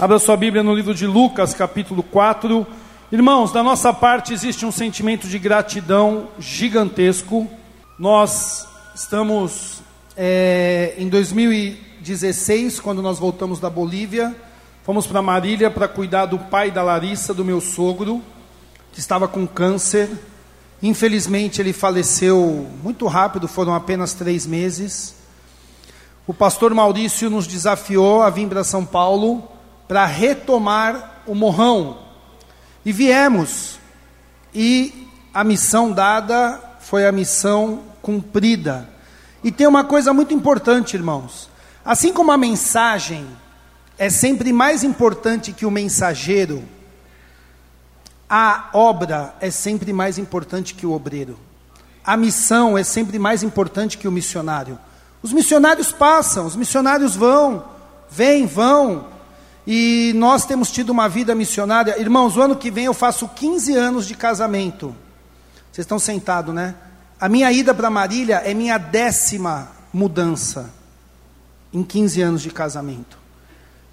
Abra sua Bíblia no livro de Lucas, capítulo 4. Irmãos, da nossa parte existe um sentimento de gratidão gigantesco. Nós estamos é, em 2016, quando nós voltamos da Bolívia, fomos para Marília para cuidar do pai da Larissa, do meu sogro, que estava com câncer. Infelizmente, ele faleceu muito rápido, foram apenas três meses. O pastor Maurício nos desafiou a vir para São Paulo para retomar o morrão. E viemos, e a missão dada foi a missão cumprida. E tem uma coisa muito importante, irmãos. Assim como a mensagem é sempre mais importante que o mensageiro, a obra é sempre mais importante que o obreiro. A missão é sempre mais importante que o missionário. Os missionários passam, os missionários vão, vêm, vão. E nós temos tido uma vida missionária. Irmãos, o ano que vem eu faço 15 anos de casamento. Vocês estão sentados, né? A minha ida para Marília é minha décima mudança em 15 anos de casamento.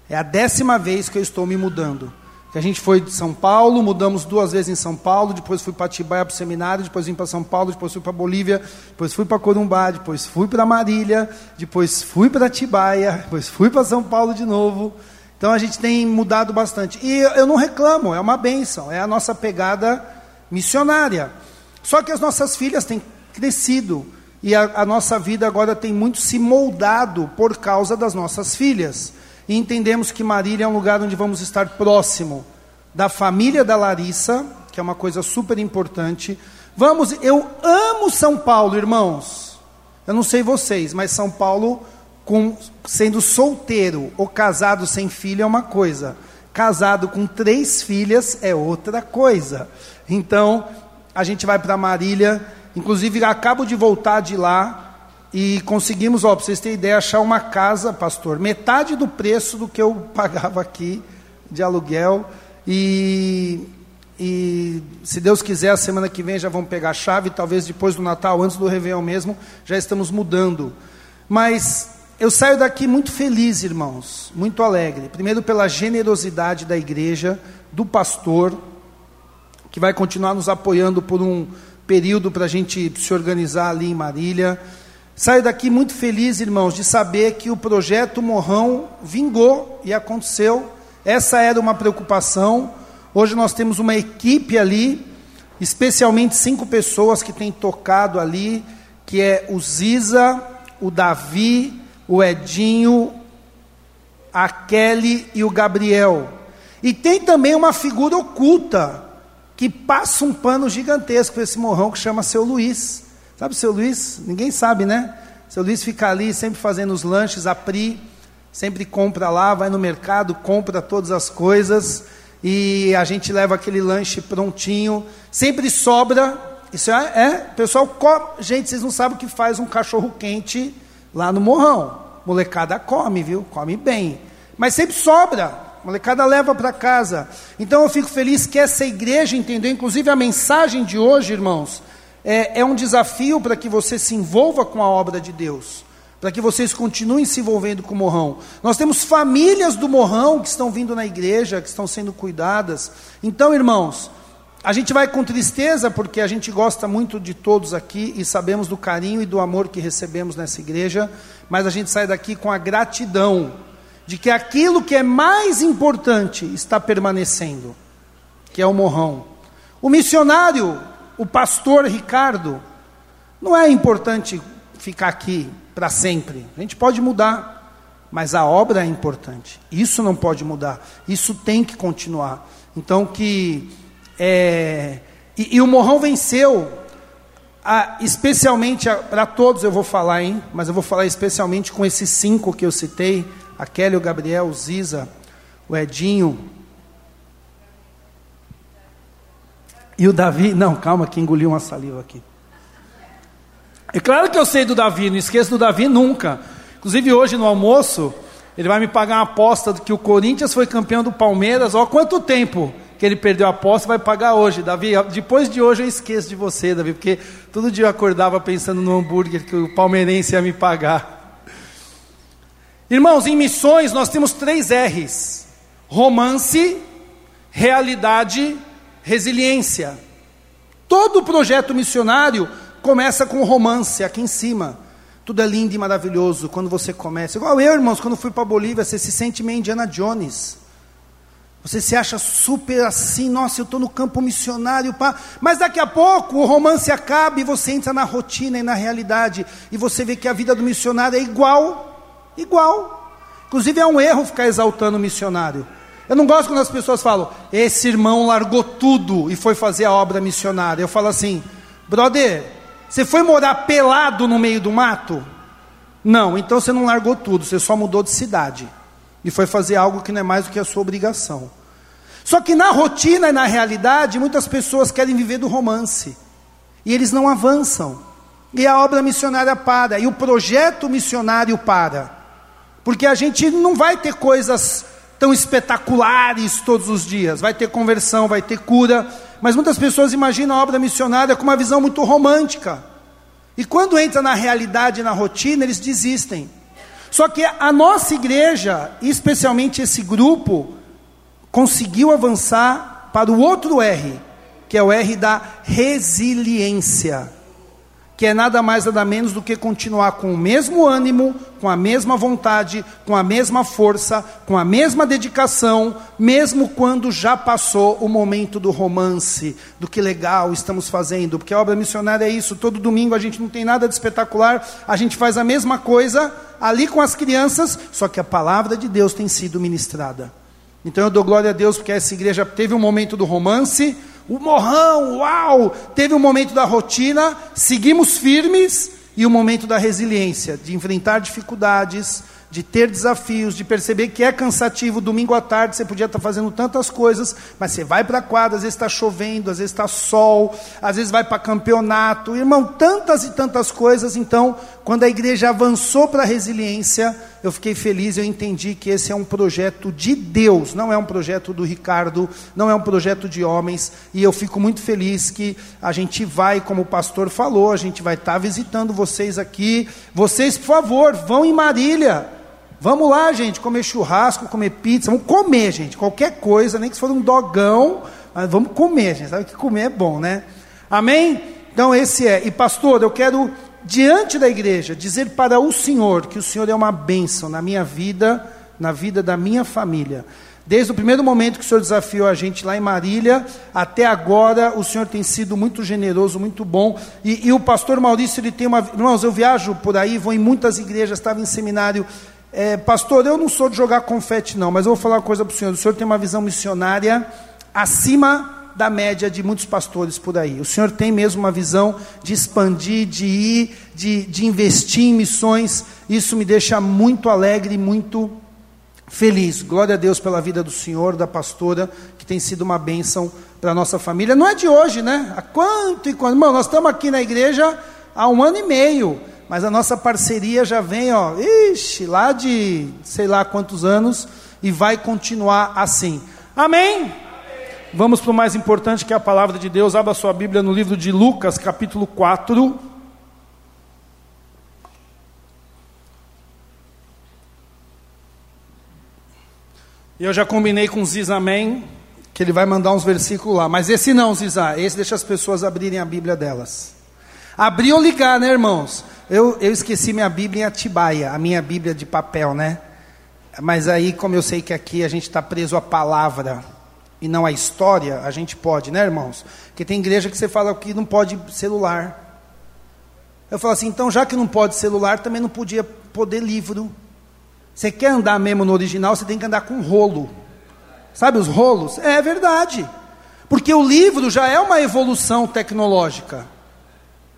É a décima vez que eu estou me mudando que a gente foi de São Paulo, mudamos duas vezes em São Paulo, depois fui para Atibaia para o seminário, depois vim para São Paulo, depois fui para Bolívia, depois fui para Corumbá, depois fui para Marília, depois fui para Atibaia, depois fui para São Paulo de novo. Então a gente tem mudado bastante. E eu não reclamo, é uma bênção, é a nossa pegada missionária. Só que as nossas filhas têm crescido e a, a nossa vida agora tem muito se moldado por causa das nossas filhas e entendemos que Marília é um lugar onde vamos estar próximo da família da Larissa, que é uma coisa super importante. Vamos, eu amo São Paulo, irmãos. Eu não sei vocês, mas São Paulo, com, sendo solteiro ou casado sem filho é uma coisa, casado com três filhas é outra coisa. Então, a gente vai para Marília. Inclusive, acabo de voltar de lá e conseguimos, ó, para vocês terem ideia, achar uma casa, pastor, metade do preço do que eu pagava aqui de aluguel. E, e se Deus quiser, a semana que vem já vamos pegar a chave, talvez depois do Natal, antes do Réveillon mesmo, já estamos mudando. Mas eu saio daqui muito feliz, irmãos, muito alegre. Primeiro pela generosidade da igreja, do pastor, que vai continuar nos apoiando por um período para a gente se organizar ali em Marília. Saio daqui muito feliz, irmãos, de saber que o projeto Morrão vingou e aconteceu. Essa era uma preocupação. Hoje nós temos uma equipe ali, especialmente cinco pessoas que têm tocado ali, que é o Ziza, o Davi, o Edinho, a Kelly e o Gabriel. E tem também uma figura oculta que passa um pano gigantesco esse morrão que chama seu Luiz. Sabe o seu Luiz? Ninguém sabe, né? Seu Luiz fica ali sempre fazendo os lanches, a Pri, sempre compra lá, vai no mercado, compra todas as coisas e a gente leva aquele lanche prontinho. Sempre sobra. Isso é, é pessoal, gente, vocês não sabem o que faz um cachorro quente lá no morrão. Molecada come, viu? Come bem. Mas sempre sobra. Molecada leva para casa. Então eu fico feliz que essa igreja entendeu, inclusive a mensagem de hoje, irmãos, é, é um desafio para que você se envolva com a obra de Deus, para que vocês continuem se envolvendo com o morrão. Nós temos famílias do morrão que estão vindo na igreja, que estão sendo cuidadas. Então, irmãos, a gente vai com tristeza porque a gente gosta muito de todos aqui e sabemos do carinho e do amor que recebemos nessa igreja, mas a gente sai daqui com a gratidão de que aquilo que é mais importante está permanecendo, que é o morrão. O missionário o pastor Ricardo, não é importante ficar aqui para sempre. A gente pode mudar, mas a obra é importante. Isso não pode mudar. Isso tem que continuar. Então que é, e, e, o Morrão venceu, a, especialmente para todos eu vou falar, hein? Mas eu vou falar especialmente com esses cinco que eu citei: a Kelly, o Gabriel, o Ziza, o Edinho, E o Davi, não, calma que engoliu uma saliva aqui. É claro que eu sei do Davi, não esqueço do Davi nunca. Inclusive hoje no almoço, ele vai me pagar uma aposta de que o Corinthians foi campeão do Palmeiras. Ó, quanto tempo que ele perdeu a aposta, vai pagar hoje. Davi, depois de hoje eu esqueço de você, Davi, porque todo dia eu acordava pensando no hambúrguer que o palmeirense ia me pagar. Irmãos, em missões nós temos três R's: Romance, realidade, resiliência. Todo projeto missionário começa com romance aqui em cima. Tudo é lindo e maravilhoso quando você começa. Igual eu, irmãos, quando fui para Bolívia, você se sente meio Indiana Jones. Você se acha super assim, nossa, eu estou no campo missionário, pá. mas daqui a pouco o romance acaba e você entra na rotina e na realidade, e você vê que a vida do missionário é igual, igual. Inclusive é um erro ficar exaltando o missionário. Eu não gosto quando as pessoas falam, esse irmão largou tudo e foi fazer a obra missionária. Eu falo assim, brother, você foi morar pelado no meio do mato? Não, então você não largou tudo, você só mudou de cidade e foi fazer algo que não é mais do que a sua obrigação. Só que na rotina e na realidade, muitas pessoas querem viver do romance e eles não avançam. E a obra missionária para, e o projeto missionário para. Porque a gente não vai ter coisas tão espetaculares todos os dias. Vai ter conversão, vai ter cura, mas muitas pessoas imaginam a obra missionária com uma visão muito romântica. E quando entra na realidade, na rotina, eles desistem. Só que a nossa igreja, especialmente esse grupo, conseguiu avançar para o outro R, que é o R da resiliência que é nada mais nada menos do que continuar com o mesmo ânimo, com a mesma vontade, com a mesma força, com a mesma dedicação, mesmo quando já passou o momento do romance, do que legal estamos fazendo, porque a obra missionária é isso, todo domingo a gente não tem nada de espetacular, a gente faz a mesma coisa ali com as crianças, só que a palavra de Deus tem sido ministrada. Então eu dou glória a Deus porque essa igreja teve um momento do romance, o morrão, uau! Teve um momento da rotina, seguimos firmes, e o um momento da resiliência, de enfrentar dificuldades, de ter desafios, de perceber que é cansativo. Domingo à tarde você podia estar fazendo tantas coisas, mas você vai para a quadra, às vezes está chovendo, às vezes está sol, às vezes vai para campeonato. Irmão, tantas e tantas coisas. Então, quando a igreja avançou para a resiliência, eu fiquei feliz, eu entendi que esse é um projeto de Deus, não é um projeto do Ricardo, não é um projeto de homens, e eu fico muito feliz que a gente vai, como o pastor falou, a gente vai estar visitando vocês aqui. Vocês, por favor, vão em Marília. Vamos lá, gente, comer churrasco, comer pizza, vamos comer, gente, qualquer coisa, nem que se for um dogão, mas vamos comer, gente, sabe que comer é bom, né? Amém? Então esse é. E pastor, eu quero diante da igreja dizer para o Senhor que o Senhor é uma bênção na minha vida, na vida da minha família. Desde o primeiro momento que o Senhor desafiou a gente lá em Marília, até agora, o Senhor tem sido muito generoso, muito bom. E, e o pastor Maurício, ele tem uma. Irmãos, eu viajo por aí, vou em muitas igrejas, estava em seminário é, pastor, eu não sou de jogar confete, não, mas eu vou falar uma coisa para o senhor. O senhor tem uma visão missionária acima da média de muitos pastores por aí. O senhor tem mesmo uma visão de expandir, de ir, de, de investir em missões. Isso me deixa muito alegre muito feliz. Glória a Deus pela vida do senhor, da pastora, que tem sido uma bênção para a nossa família. Não é de hoje, né? Há quanto e quanto. Irmão, nós estamos aqui na igreja há um ano e meio mas a nossa parceria já vem, ó, ixi, lá de sei lá quantos anos e vai continuar assim. Amém? Amém. Vamos para o mais importante que é a palavra de Deus. Abra sua Bíblia no livro de Lucas, capítulo 4. Eu já combinei com o Ziz Amém, que ele vai mandar uns versículos lá. Mas esse não, Zizá, esse deixa as pessoas abrirem a Bíblia delas. Abrir ou ligar, né, irmãos? Eu, eu esqueci minha Bíblia em Atibaia, a minha Bíblia de papel, né? Mas aí, como eu sei que aqui a gente está preso à palavra e não à história, a gente pode, né, irmãos? Porque tem igreja que você fala que não pode celular. Eu falo assim, então já que não pode celular, também não podia poder livro. Você quer andar mesmo no original, você tem que andar com rolo. Sabe os rolos? É verdade. Porque o livro já é uma evolução tecnológica.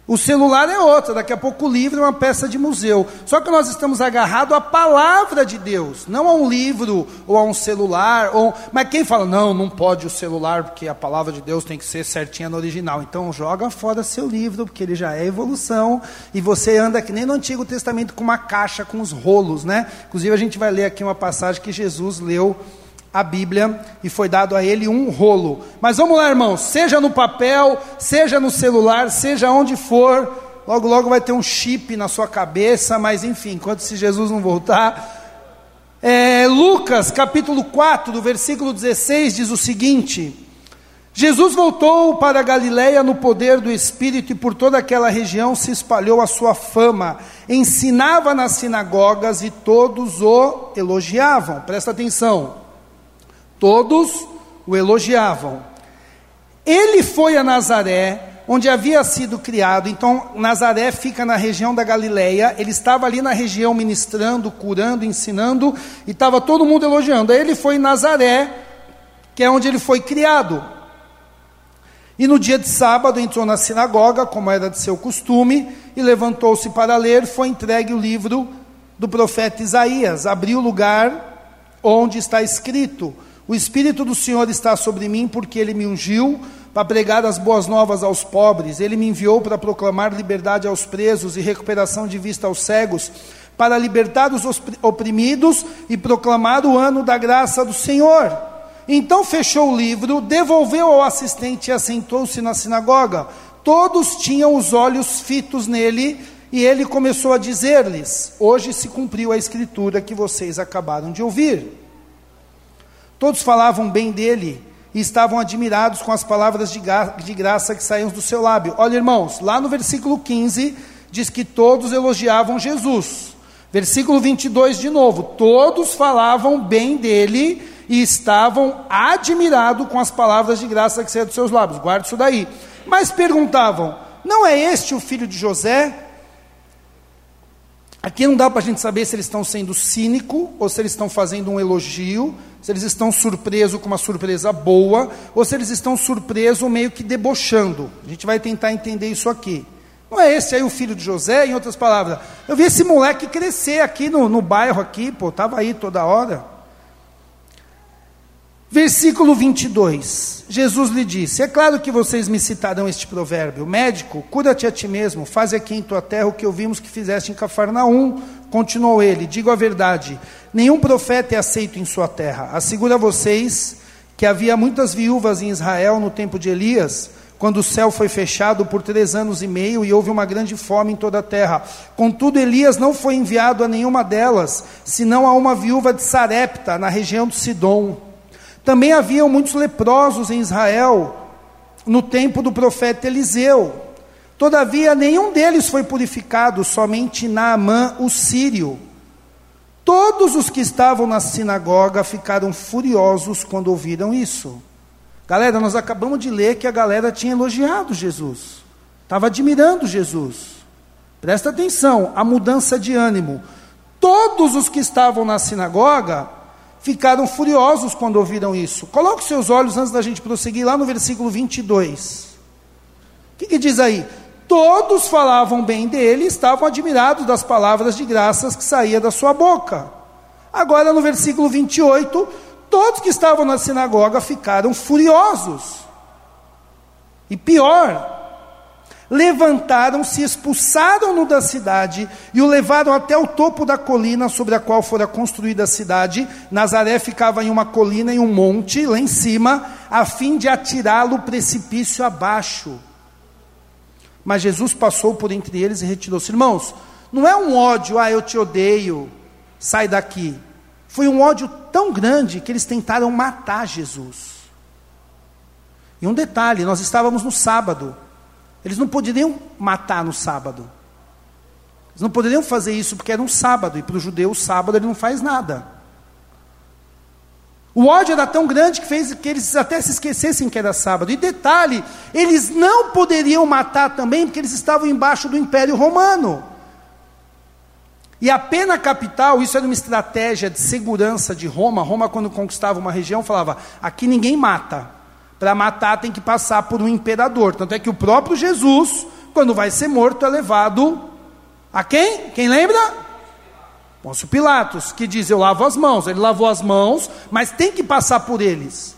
O celular é outra, daqui a pouco o livro é uma peça de museu. Só que nós estamos agarrados à palavra de Deus, não a um livro ou a um celular. Ou... Mas quem fala, não, não pode o celular, porque a palavra de Deus tem que ser certinha no original. Então joga fora seu livro, porque ele já é evolução, e você anda que nem no Antigo Testamento com uma caixa com os rolos, né? Inclusive a gente vai ler aqui uma passagem que Jesus leu a Bíblia e foi dado a ele um rolo. Mas vamos lá, irmãos, seja no papel, seja no celular, seja onde for, logo logo vai ter um chip na sua cabeça, mas enfim, enquanto se Jesus não voltar, É, Lucas capítulo 4, do versículo 16, diz o seguinte: Jesus voltou para Galiléia no poder do Espírito e por toda aquela região se espalhou a sua fama. Ensinava nas sinagogas e todos o elogiavam. Presta atenção. Todos o elogiavam. Ele foi a Nazaré, onde havia sido criado. Então, Nazaré fica na região da Galileia. Ele estava ali na região ministrando, curando, ensinando, e estava todo mundo elogiando. Aí ele foi em Nazaré, que é onde ele foi criado. E no dia de sábado entrou na sinagoga, como era de seu costume, e levantou-se para ler. Foi entregue o livro do profeta Isaías. Abriu o lugar onde está escrito: O Espírito do Senhor está sobre mim, porque ele me ungiu para pregar as boas novas aos pobres. Ele me enviou para proclamar liberdade aos presos e recuperação de vista aos cegos, para libertar os oprimidos e proclamar o ano da graça do Senhor. Então fechou o livro, devolveu ao assistente e assentou-se na sinagoga. Todos tinham os olhos fitos nele e ele começou a dizer-lhes: Hoje se cumpriu a escritura que vocês acabaram de ouvir. Todos falavam bem dele e estavam admirados com as palavras de, de graça que saíam do seu lábio. Olha, irmãos, lá no versículo 15 diz que todos elogiavam Jesus. Versículo 22 de novo: Todos falavam bem dele e estavam admirados com as palavras de graça que saíam dos seus lábios. Guarde isso daí. Mas perguntavam: não é este o filho de José? Aqui não dá para a gente saber se eles estão sendo cínico ou se eles estão fazendo um elogio, se eles estão surpresos com uma surpresa boa ou se eles estão surpresos meio que debochando. A gente vai tentar entender isso aqui. Não é esse aí o filho de José, em outras palavras. Eu vi esse moleque crescer aqui no, no bairro aqui, pô, estava aí toda hora. Versículo 22. Jesus lhe disse: É claro que vocês me citarão este provérbio: Médico, cura-te a ti mesmo, faz aqui em tua terra o que ouvimos que fizeste em Cafarnaum. Continuou ele: Digo a verdade, nenhum profeta é aceito em sua terra. Asseguro a vocês que havia muitas viúvas em Israel no tempo de Elias, quando o céu foi fechado por três anos e meio e houve uma grande fome em toda a terra. Contudo, Elias não foi enviado a nenhuma delas, senão a uma viúva de Sarepta, na região de Sidom. Também haviam muitos leprosos em Israel no tempo do profeta Eliseu. Todavia, nenhum deles foi purificado, somente Naamã, o sírio. Todos os que estavam na sinagoga ficaram furiosos quando ouviram isso. Galera, nós acabamos de ler que a galera tinha elogiado Jesus, estava admirando Jesus. Presta atenção, a mudança de ânimo. Todos os que estavam na sinagoga ficaram furiosos quando ouviram isso. Coloque seus olhos antes da gente prosseguir lá no versículo 22. O que, que diz aí? Todos falavam bem dele, estavam admirados das palavras de graças que saía da sua boca. Agora no versículo 28, todos que estavam na sinagoga ficaram furiosos. E pior, levantaram-se, expulsaram-no da cidade e o levaram até o topo da colina sobre a qual fora construída a cidade. Nazaré ficava em uma colina, em um monte, lá em cima, a fim de atirá-lo precipício abaixo. Mas Jesus passou por entre eles e retirou-se. Irmãos, não é um ódio, ah, eu te odeio, sai daqui. Foi um ódio tão grande que eles tentaram matar Jesus. E um detalhe: nós estávamos no sábado. Eles não poderiam matar no sábado. Eles não poderiam fazer isso porque era um sábado, e para o judeu o sábado ele não faz nada. O ódio era tão grande que fez que eles até se esquecessem que era sábado. E detalhe, eles não poderiam matar também porque eles estavam embaixo do Império Romano. E a pena capital, isso era uma estratégia de segurança de Roma. Roma, quando conquistava uma região, falava: aqui ninguém mata. Para matar tem que passar por um imperador. Tanto é que o próprio Jesus, quando vai ser morto, é levado a quem? Quem lembra? Pôncio Pilatos, que diz: Eu lavo as mãos. Ele lavou as mãos, mas tem que passar por eles.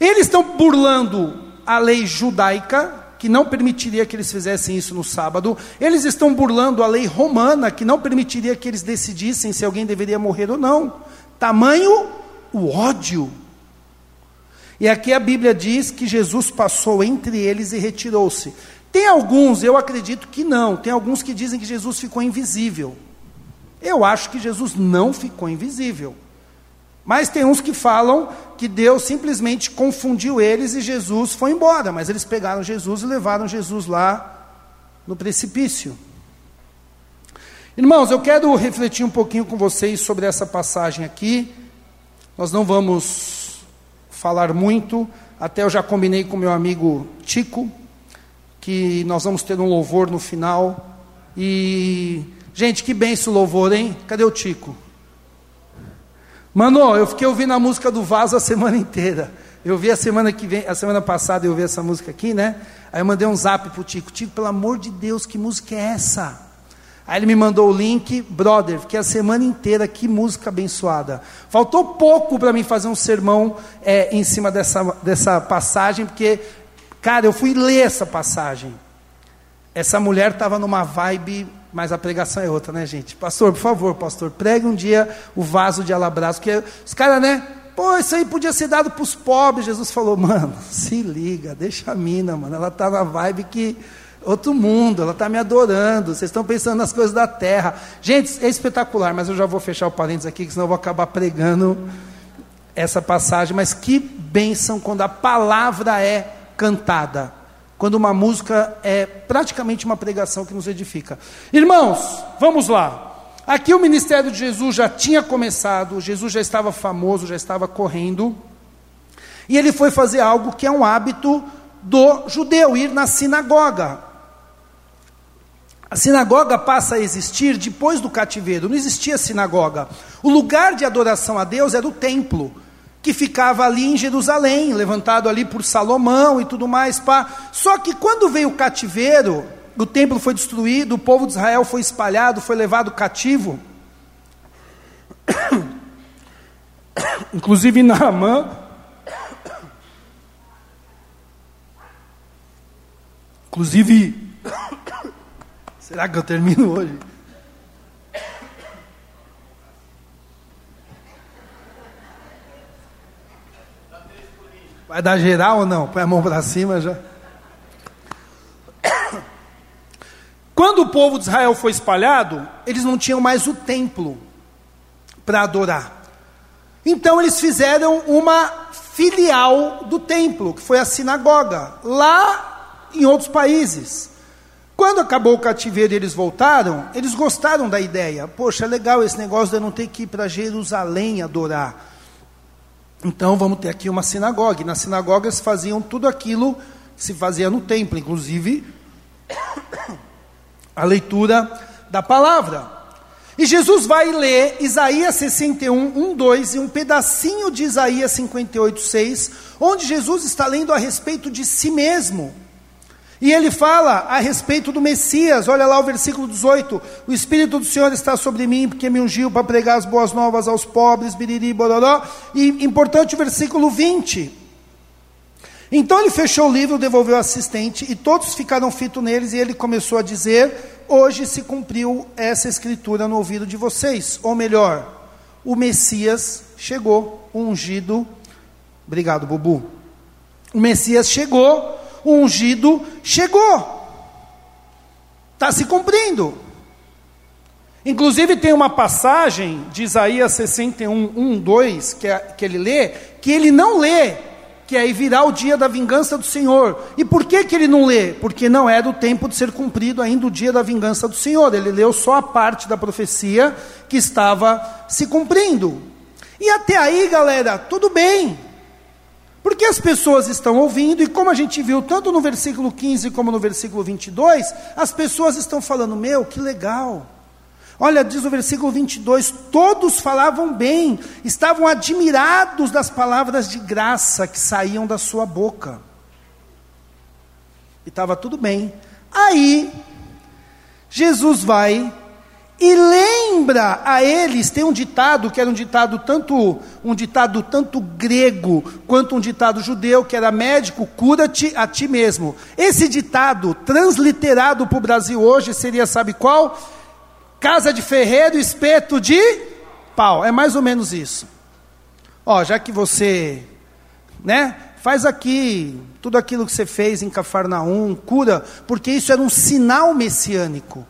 Eles estão burlando a lei judaica, que não permitiria que eles fizessem isso no sábado. Eles estão burlando a lei romana, que não permitiria que eles decidissem se alguém deveria morrer ou não. Tamanho o ódio e aqui a Bíblia diz que Jesus passou entre eles e retirou-se. Tem alguns, eu acredito que não, tem alguns que dizem que Jesus ficou invisível. Eu acho que Jesus não ficou invisível. Mas tem uns que falam que Deus simplesmente confundiu eles e Jesus foi embora. Mas eles pegaram Jesus e levaram Jesus lá no precipício. Irmãos, eu quero refletir um pouquinho com vocês sobre essa passagem aqui. Nós não vamos falar muito, até eu já combinei com meu amigo Tico, que nós vamos ter um louvor no final. E, gente, que bem esse louvor, hein? Cadê o Tico? Mano, eu fiquei ouvindo a música do Vaso a semana inteira. Eu vi a semana que vem, a semana passada eu vi essa música aqui, né? Aí eu mandei um zap pro Tico, Tico, pelo amor de Deus, que música é essa? Aí ele me mandou o link, brother, fiquei a semana inteira, que música abençoada. Faltou pouco para mim fazer um sermão é, em cima dessa, dessa passagem, porque, cara, eu fui ler essa passagem. Essa mulher estava numa vibe mas a pregação é outra, né, gente? Pastor, por favor, pastor, pregue um dia o vaso de alabastro, porque os caras, né? Pô, isso aí podia ser dado para os pobres. Jesus falou, mano, se liga, deixa a mina, mano. Ela está na vibe que outro mundo, ela está me adorando. Vocês estão pensando nas coisas da terra. Gente, é espetacular, mas eu já vou fechar o parênteses aqui, senão eu vou acabar pregando essa passagem. Mas que bênção quando a palavra é cantada quando uma música é praticamente uma pregação que nos edifica. Irmãos, vamos lá. Aqui o ministério de Jesus já tinha começado, Jesus já estava famoso, já estava correndo, e ele foi fazer algo que é um hábito do judeu, ir na sinagoga. A sinagoga passa a existir depois do cativeiro, não existia sinagoga. O lugar de adoração a Deus era o templo que ficava ali em Jerusalém, levantado ali por Salomão e tudo mais. Pá. Só que quando veio o cativeiro, o templo foi destruído, o povo de Israel foi espalhado, foi levado cativo. Inclusive Naamã. Inclusive. Será que eu termino hoje? Vai dar geral ou não? Põe a mão para cima já. Quando o povo de Israel foi espalhado, eles não tinham mais o templo para adorar. Então eles fizeram uma filial do templo, que foi a sinagoga, lá em outros países. Quando acabou o cativeiro e eles voltaram, eles gostaram da ideia. Poxa, é legal esse negócio de eu não ter que ir para Jerusalém adorar. Então vamos ter aqui uma sinagoga. E nas sinagogas faziam tudo aquilo que se fazia no templo, inclusive a leitura da palavra. E Jesus vai ler Isaías 61, 1, 2 e um pedacinho de Isaías 58, 6, onde Jesus está lendo a respeito de si mesmo. E ele fala a respeito do Messias, olha lá o versículo 18: O Espírito do Senhor está sobre mim, porque me ungiu para pregar as boas novas aos pobres, biriri, bororó. E importante o versículo 20. Então ele fechou o livro, devolveu o assistente, e todos ficaram fitos neles, e ele começou a dizer: Hoje se cumpriu essa escritura no ouvido de vocês. Ou melhor, o Messias chegou, ungido. Obrigado, Bubu. O Messias chegou o ungido chegou. Está se cumprindo. Inclusive tem uma passagem de Isaías 61, 1, 2, que, é, que ele lê, que ele não lê, que aí virá o dia da vingança do Senhor. E por que, que ele não lê? Porque não é do tempo de ser cumprido ainda o dia da vingança do Senhor. Ele leu só a parte da profecia que estava se cumprindo. E até aí, galera, tudo bem. Porque as pessoas estão ouvindo, e como a gente viu tanto no versículo 15 como no versículo 22, as pessoas estão falando: Meu, que legal. Olha, diz o versículo 22: Todos falavam bem, estavam admirados das palavras de graça que saíam da sua boca. E estava tudo bem. Aí, Jesus vai e lembra a eles, tem um ditado que era um ditado tanto um ditado tanto grego quanto um ditado judeu, que era médico, cura-te a ti mesmo. Esse ditado, transliterado para o Brasil hoje, seria, sabe qual? Casa de ferreiro, espeto de pau. É mais ou menos isso. Ó, já que você, né, faz aqui tudo aquilo que você fez em Cafarnaum, cura, porque isso era um sinal messiânico.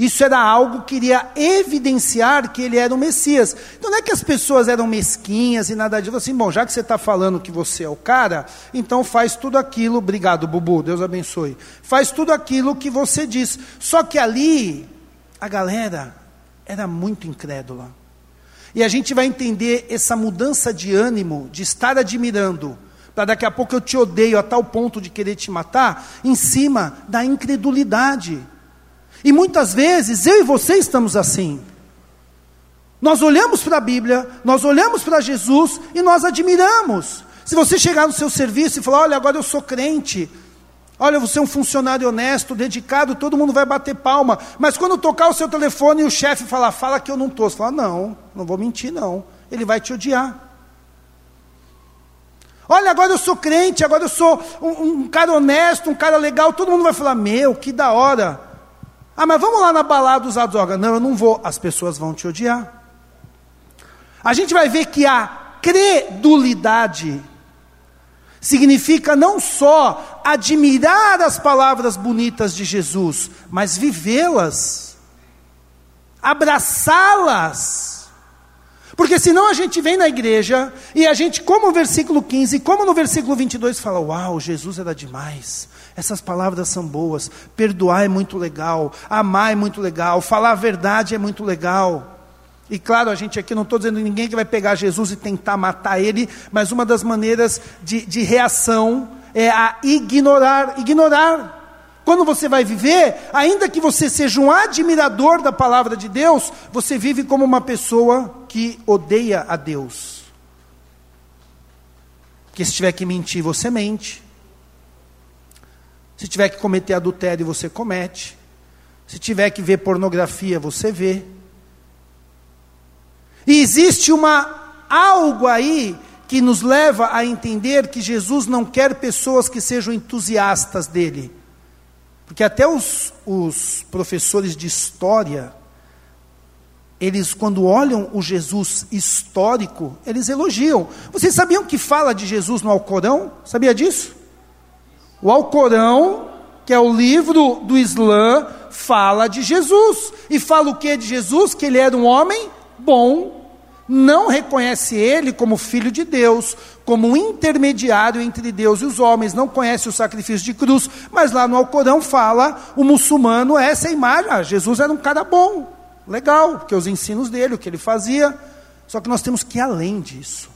Isso era algo que iria evidenciar que ele era o Messias. Então não é que as pessoas eram mesquinhas e nada disso. Assim, bom, já que você está falando que você é o cara, então faz tudo aquilo. Obrigado, Bubu, Deus abençoe. Faz tudo aquilo que você diz. Só que ali, a galera era muito incrédula. E a gente vai entender essa mudança de ânimo, de estar admirando, para daqui a pouco eu te odeio a tal ponto de querer te matar, em cima da incredulidade. E muitas vezes eu e você estamos assim. Nós olhamos para a Bíblia, nós olhamos para Jesus e nós admiramos. Se você chegar no seu serviço e falar: Olha, agora eu sou crente, olha, você é um funcionário honesto, dedicado, todo mundo vai bater palma. Mas quando tocar o seu telefone e o chefe falar: Fala que eu não estou, você fala: Não, não vou mentir, não. Ele vai te odiar. Olha, agora eu sou crente, agora eu sou um, um cara honesto, um cara legal, todo mundo vai falar: Meu, que da hora. Ah, mas vamos lá na balada usar droga. Não, eu não vou. As pessoas vão te odiar. A gente vai ver que a credulidade significa não só admirar as palavras bonitas de Jesus, mas vivê-las, abraçá-las. Porque senão a gente vem na igreja e a gente, como no versículo 15, como no versículo 22, fala: Uau, Jesus era demais. Essas palavras são boas. Perdoar é muito legal. Amar é muito legal. Falar a verdade é muito legal. E claro, a gente aqui não estou dizendo ninguém que vai pegar Jesus e tentar matar ele, mas uma das maneiras de, de reação é a ignorar. Ignorar. Quando você vai viver, ainda que você seja um admirador da palavra de Deus, você vive como uma pessoa que odeia a Deus. Porque se tiver que mentir, você mente. Se tiver que cometer adultério, você comete. Se tiver que ver pornografia, você vê. E existe uma algo aí que nos leva a entender que Jesus não quer pessoas que sejam entusiastas dele. Porque até os, os professores de história, eles, quando olham o Jesus histórico, eles elogiam. Vocês sabiam que fala de Jesus no Alcorão? Sabia disso? O Alcorão, que é o livro do Islã, fala de Jesus. E fala o que de Jesus? Que ele era um homem bom, não reconhece ele como filho de Deus, como intermediário entre Deus e os homens, não conhece o sacrifício de cruz, mas lá no Alcorão fala o muçulmano essa imagem. Ah, Jesus era um cara bom, legal, porque os ensinos dele, o que ele fazia. Só que nós temos que ir além disso.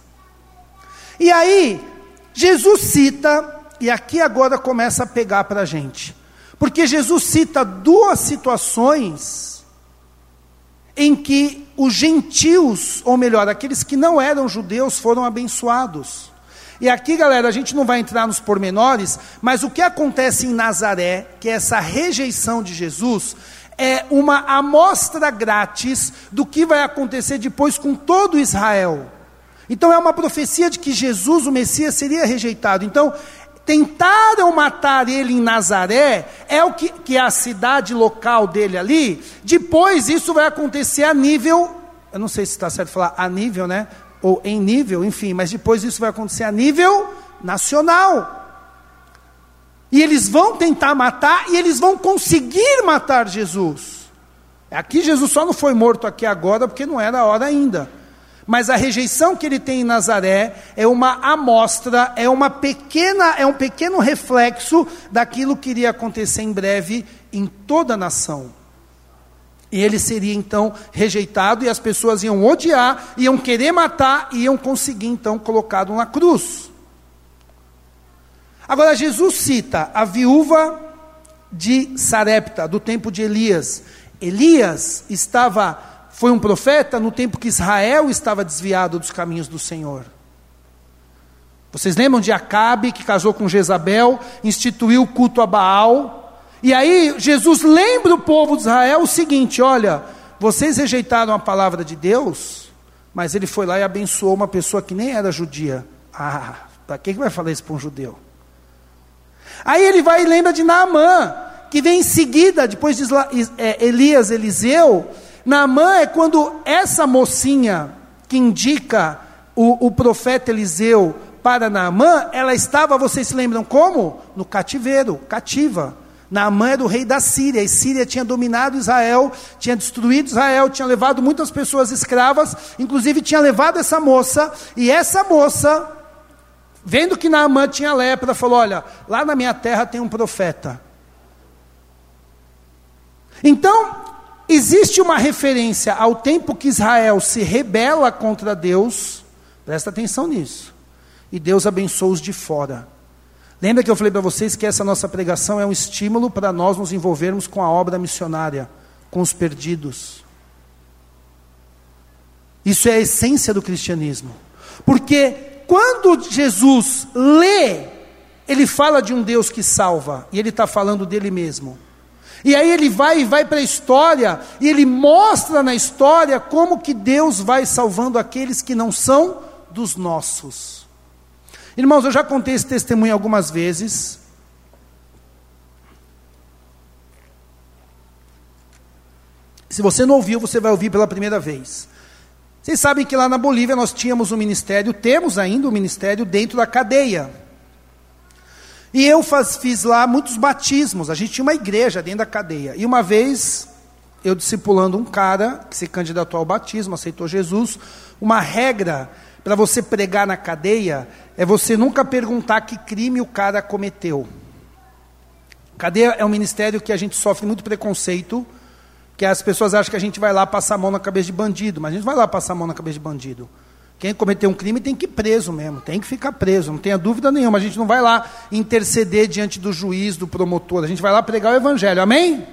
E aí, Jesus cita e aqui agora começa a pegar para a gente. Porque Jesus cita duas situações em que os gentios, ou melhor, aqueles que não eram judeus, foram abençoados. E aqui, galera, a gente não vai entrar nos pormenores, mas o que acontece em Nazaré, que é essa rejeição de Jesus, é uma amostra grátis do que vai acontecer depois com todo Israel. Então é uma profecia de que Jesus, o Messias, seria rejeitado. Então tentaram matar ele em Nazaré, é o que, que é a cidade local dele ali. Depois isso vai acontecer a nível, eu não sei se está certo falar a nível, né? Ou em nível, enfim, mas depois isso vai acontecer a nível nacional. E eles vão tentar matar e eles vão conseguir matar Jesus. Aqui Jesus só não foi morto aqui agora porque não era a hora ainda. Mas a rejeição que ele tem em Nazaré é uma amostra, é uma pequena, é um pequeno reflexo daquilo que iria acontecer em breve em toda a nação. E ele seria então rejeitado e as pessoas iam odiar, iam querer matar e iam conseguir então colocá-lo na cruz. Agora Jesus cita a viúva de Sarepta, do tempo de Elias. Elias estava foi um profeta no tempo que Israel estava desviado dos caminhos do Senhor. Vocês lembram de Acabe, que casou com Jezabel, instituiu o culto a Baal? E aí Jesus lembra o povo de Israel o seguinte: olha, vocês rejeitaram a palavra de Deus, mas ele foi lá e abençoou uma pessoa que nem era judia. Ah, para que vai falar isso para um judeu? Aí ele vai e lembra de Naamã, que vem em seguida, depois de é, Elias, Eliseu, Naamã é quando essa mocinha que indica o, o profeta Eliseu para Naamã, ela estava, vocês se lembram como? No cativeiro, cativa. Naamã era o rei da Síria, e Síria tinha dominado Israel, tinha destruído Israel, tinha levado muitas pessoas escravas, inclusive tinha levado essa moça, e essa moça, vendo que Naamã tinha lepra, falou: Olha, lá na minha terra tem um profeta. Então, existe uma referência ao tempo que Israel se rebela contra Deus, presta atenção nisso, e Deus abençoa os de fora. Lembra que eu falei para vocês que essa nossa pregação é um estímulo para nós nos envolvermos com a obra missionária, com os perdidos. Isso é a essência do cristianismo. Porque quando Jesus lê, ele fala de um Deus que salva, e ele está falando dele mesmo. E aí ele vai e vai para a história, e ele mostra na história como que Deus vai salvando aqueles que não são dos nossos. Irmãos, eu já contei esse testemunho algumas vezes. Se você não ouviu, você vai ouvir pela primeira vez. Vocês sabem que lá na Bolívia nós tínhamos um ministério, temos ainda um ministério dentro da cadeia. E eu faz, fiz lá muitos batismos. A gente tinha uma igreja dentro da cadeia. E uma vez, eu discipulando um cara que se candidatou ao batismo, aceitou Jesus, uma regra para você pregar na cadeia é você nunca perguntar que crime o cara cometeu. Cadeia é um ministério que a gente sofre muito preconceito, que as pessoas acham que a gente vai lá passar a mão na cabeça de bandido, mas a gente vai lá passar a mão na cabeça de bandido. Quem cometeu um crime tem que ir preso mesmo, tem que ficar preso, não tenha dúvida nenhuma. A gente não vai lá interceder diante do juiz, do promotor, a gente vai lá pregar o evangelho, amém?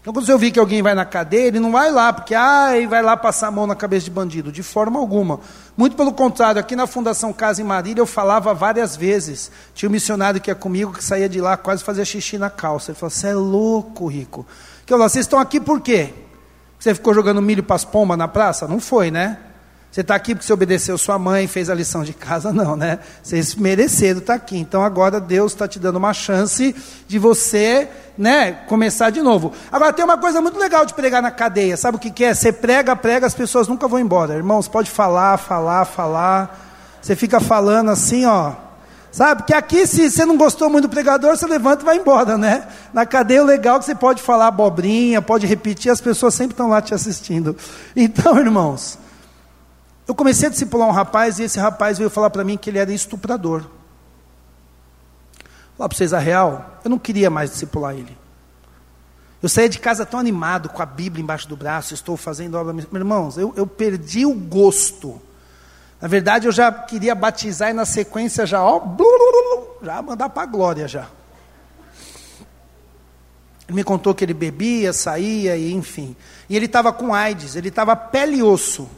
Então, quando você ouvir que alguém vai na cadeia, ele não vai lá, porque ele vai lá passar a mão na cabeça de bandido, de forma alguma. Muito pelo contrário, aqui na Fundação Casa em Marília eu falava várias vezes. Tinha um missionário que ia comigo que saía de lá, quase fazia xixi na calça. Ele falou: Você é louco, Rico. Que eu falei, vocês estão aqui por quê? Você ficou jogando milho para as pombas na praça? Não foi, né? Você está aqui porque você obedeceu sua mãe, fez a lição de casa? Não, né? Vocês mereceram estar aqui. Então agora Deus está te dando uma chance de você né, começar de novo. Agora tem uma coisa muito legal de pregar na cadeia. Sabe o que, que é? Você prega, prega, as pessoas nunca vão embora. Irmãos, pode falar, falar, falar. Você fica falando assim, ó. Sabe? Porque aqui, se você não gostou muito do pregador, você levanta e vai embora, né? Na cadeia, o legal é que você pode falar abobrinha, pode repetir, as pessoas sempre estão lá te assistindo. Então, irmãos, eu comecei a discipular um rapaz e esse rapaz veio falar para mim que ele era estuprador. Falar para vocês a real, eu não queria mais discipular ele. Eu saía de casa tão animado, com a Bíblia embaixo do braço, estou fazendo obra. Meus irmãos, eu, eu perdi o gosto. Na verdade, eu já queria batizar e na sequência já, ó, já mandar para a glória já. Ele me contou que ele bebia, saía e enfim. E ele estava com AIDS, ele estava pele e osso.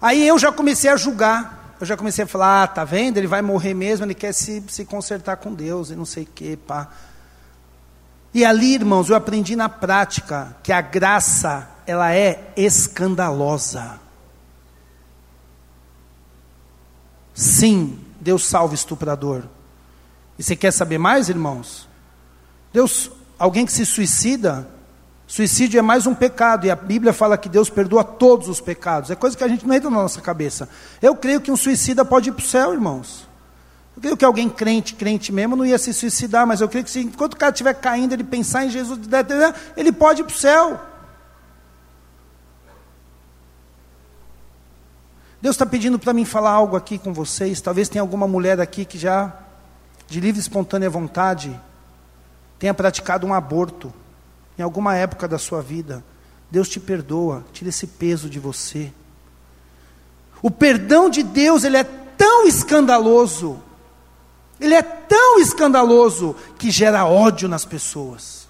Aí eu já comecei a julgar. Eu já comecei a falar, ah, tá vendo? Ele vai morrer mesmo, ele quer se, se consertar com Deus e não sei o quê, pá. E ali, irmãos, eu aprendi na prática que a graça, ela é escandalosa. Sim, Deus salva estuprador. E você quer saber mais, irmãos? Deus, alguém que se suicida, Suicídio é mais um pecado, e a Bíblia fala que Deus perdoa todos os pecados. É coisa que a gente não entra na nossa cabeça. Eu creio que um suicida pode ir para o céu, irmãos. Eu creio que alguém crente, crente mesmo, não ia se suicidar, mas eu creio que se, enquanto o cara estiver caindo, ele pensar em Jesus, ele pode ir para o céu. Deus está pedindo para mim falar algo aqui com vocês. Talvez tenha alguma mulher aqui que já, de livre e espontânea vontade, tenha praticado um aborto em alguma época da sua vida, Deus te perdoa, tira esse peso de você. O perdão de Deus, ele é tão escandaloso, ele é tão escandaloso que gera ódio nas pessoas.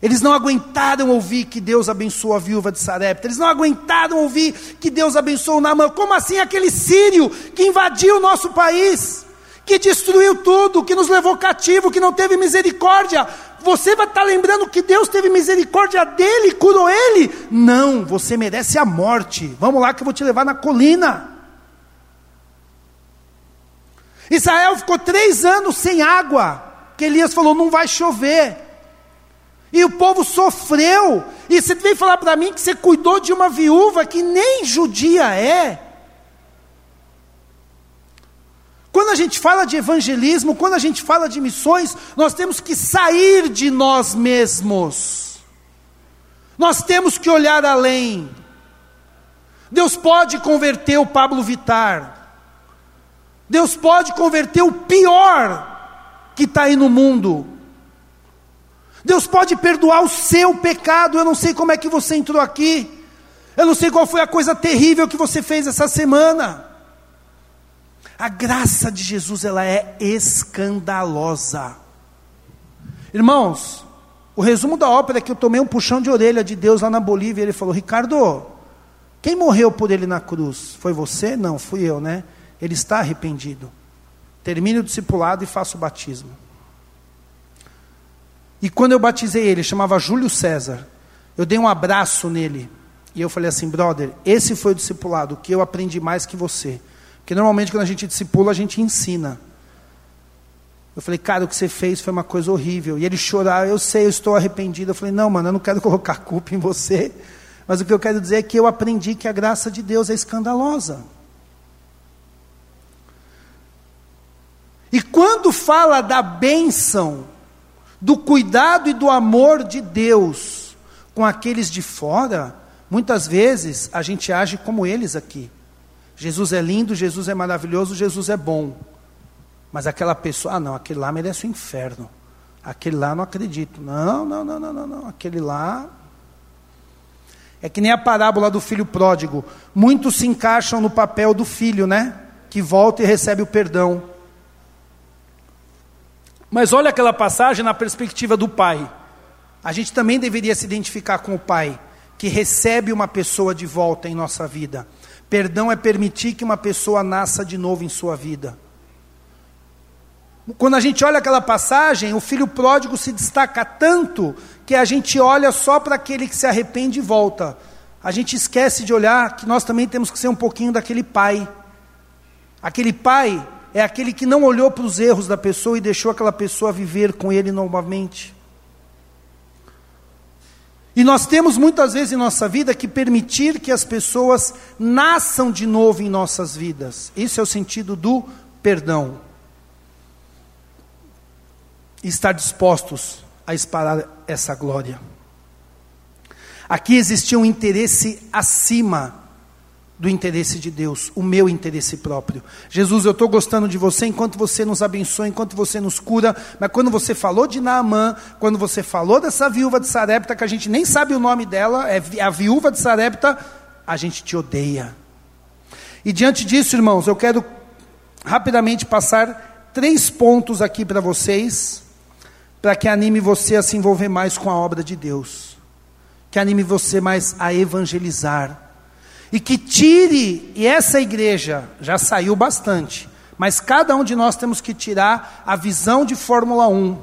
Eles não aguentaram ouvir que Deus abençoou a viúva de Sarepta. Eles não aguentaram ouvir que Deus abençoou Naamã. Como assim aquele sírio que invadiu o nosso país? Que destruiu tudo, que nos levou cativo, que não teve misericórdia você vai estar lembrando que Deus teve misericórdia dele curou ele? Não, você merece a morte. Vamos lá que eu vou te levar na colina. Israel ficou três anos sem água, que Elias falou: não vai chover. E o povo sofreu. E você vem falar para mim que você cuidou de uma viúva que nem judia é. Quando a gente fala de evangelismo, quando a gente fala de missões, nós temos que sair de nós mesmos. Nós temos que olhar além. Deus pode converter o Pablo Vitar. Deus pode converter o pior que está aí no mundo. Deus pode perdoar o seu pecado. Eu não sei como é que você entrou aqui. Eu não sei qual foi a coisa terrível que você fez essa semana. A graça de Jesus ela é escandalosa. Irmãos, o resumo da ópera é que eu tomei um puxão de orelha de Deus lá na Bolívia. Ele falou: Ricardo, quem morreu por ele na cruz? Foi você? Não, fui eu, né? Ele está arrependido. Termine o discipulado e faça o batismo. E quando eu batizei ele, chamava Júlio César, eu dei um abraço nele. E eu falei assim, brother, esse foi o discipulado que eu aprendi mais que você. Porque normalmente quando a gente discipula, a gente ensina. Eu falei, cara, o que você fez foi uma coisa horrível. E ele chorava, eu sei, eu estou arrependido. Eu falei, não, mano, eu não quero colocar culpa em você. Mas o que eu quero dizer é que eu aprendi que a graça de Deus é escandalosa. E quando fala da bênção, do cuidado e do amor de Deus com aqueles de fora, muitas vezes a gente age como eles aqui. Jesus é lindo, Jesus é maravilhoso, Jesus é bom. Mas aquela pessoa, ah não, aquele lá merece o inferno. Aquele lá não acredito. Não, não, não, não, não, não. Aquele lá. É que nem a parábola do filho pródigo. Muitos se encaixam no papel do filho, né? Que volta e recebe o perdão. Mas olha aquela passagem na perspectiva do pai. A gente também deveria se identificar com o pai, que recebe uma pessoa de volta em nossa vida. Perdão é permitir que uma pessoa nasça de novo em sua vida. Quando a gente olha aquela passagem, o filho pródigo se destaca tanto que a gente olha só para aquele que se arrepende e volta. A gente esquece de olhar que nós também temos que ser um pouquinho daquele pai. Aquele pai é aquele que não olhou para os erros da pessoa e deixou aquela pessoa viver com ele novamente. E nós temos muitas vezes em nossa vida que permitir que as pessoas nasçam de novo em nossas vidas. Esse é o sentido do perdão. Estar dispostos a espalhar essa glória. Aqui existia um interesse acima do interesse de Deus, o meu interesse próprio. Jesus, eu estou gostando de você enquanto você nos abençoa, enquanto você nos cura, mas quando você falou de Naamã, quando você falou dessa viúva de Sarepta, que a gente nem sabe o nome dela, é a viúva de Sarepta, a gente te odeia. E diante disso, irmãos, eu quero rapidamente passar três pontos aqui para vocês, para que anime você a se envolver mais com a obra de Deus, que anime você mais a evangelizar e que tire, e essa igreja já saiu bastante, mas cada um de nós temos que tirar a visão de Fórmula 1.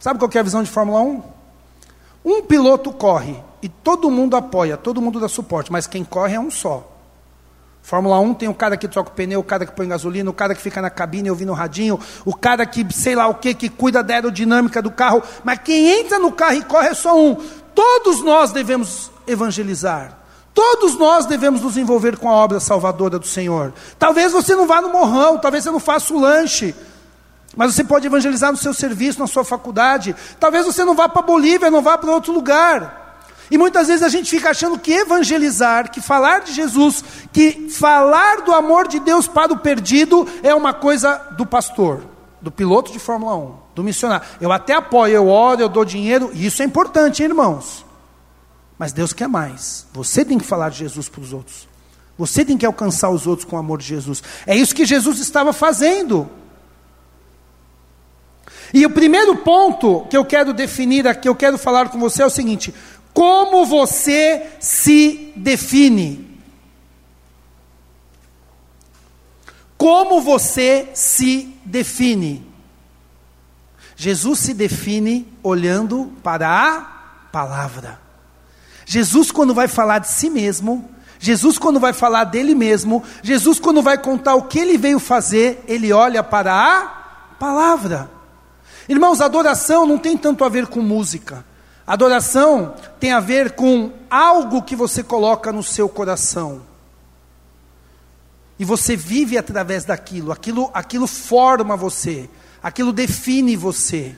Sabe qual é a visão de Fórmula 1? Um piloto corre e todo mundo apoia, todo mundo dá suporte, mas quem corre é um só. Fórmula 1 tem o cara que troca o pneu, o cara que põe gasolina, o cara que fica na cabine ouvindo o radinho, o cara que sei lá o que, que cuida da aerodinâmica do carro, mas quem entra no carro e corre é só um. Todos nós devemos evangelizar. Todos nós devemos nos envolver com a obra salvadora do Senhor. Talvez você não vá no morrão, talvez você não faça o lanche, mas você pode evangelizar no seu serviço, na sua faculdade. Talvez você não vá para Bolívia, não vá para outro lugar. E muitas vezes a gente fica achando que evangelizar, que falar de Jesus, que falar do amor de Deus para o perdido é uma coisa do pastor, do piloto de Fórmula 1, do missionário. Eu até apoio, eu oro, eu dou dinheiro, e isso é importante, hein, irmãos. Mas Deus quer mais. Você tem que falar de Jesus para os outros. Você tem que alcançar os outros com o amor de Jesus. É isso que Jesus estava fazendo. E o primeiro ponto que eu quero definir aqui, eu quero falar com você é o seguinte: como você se define? Como você se define? Jesus se define olhando para a palavra. Jesus, quando vai falar de si mesmo, Jesus, quando vai falar dele mesmo, Jesus, quando vai contar o que ele veio fazer, ele olha para a palavra. Irmãos, adoração não tem tanto a ver com música. Adoração tem a ver com algo que você coloca no seu coração. E você vive através daquilo, aquilo, aquilo forma você, aquilo define você.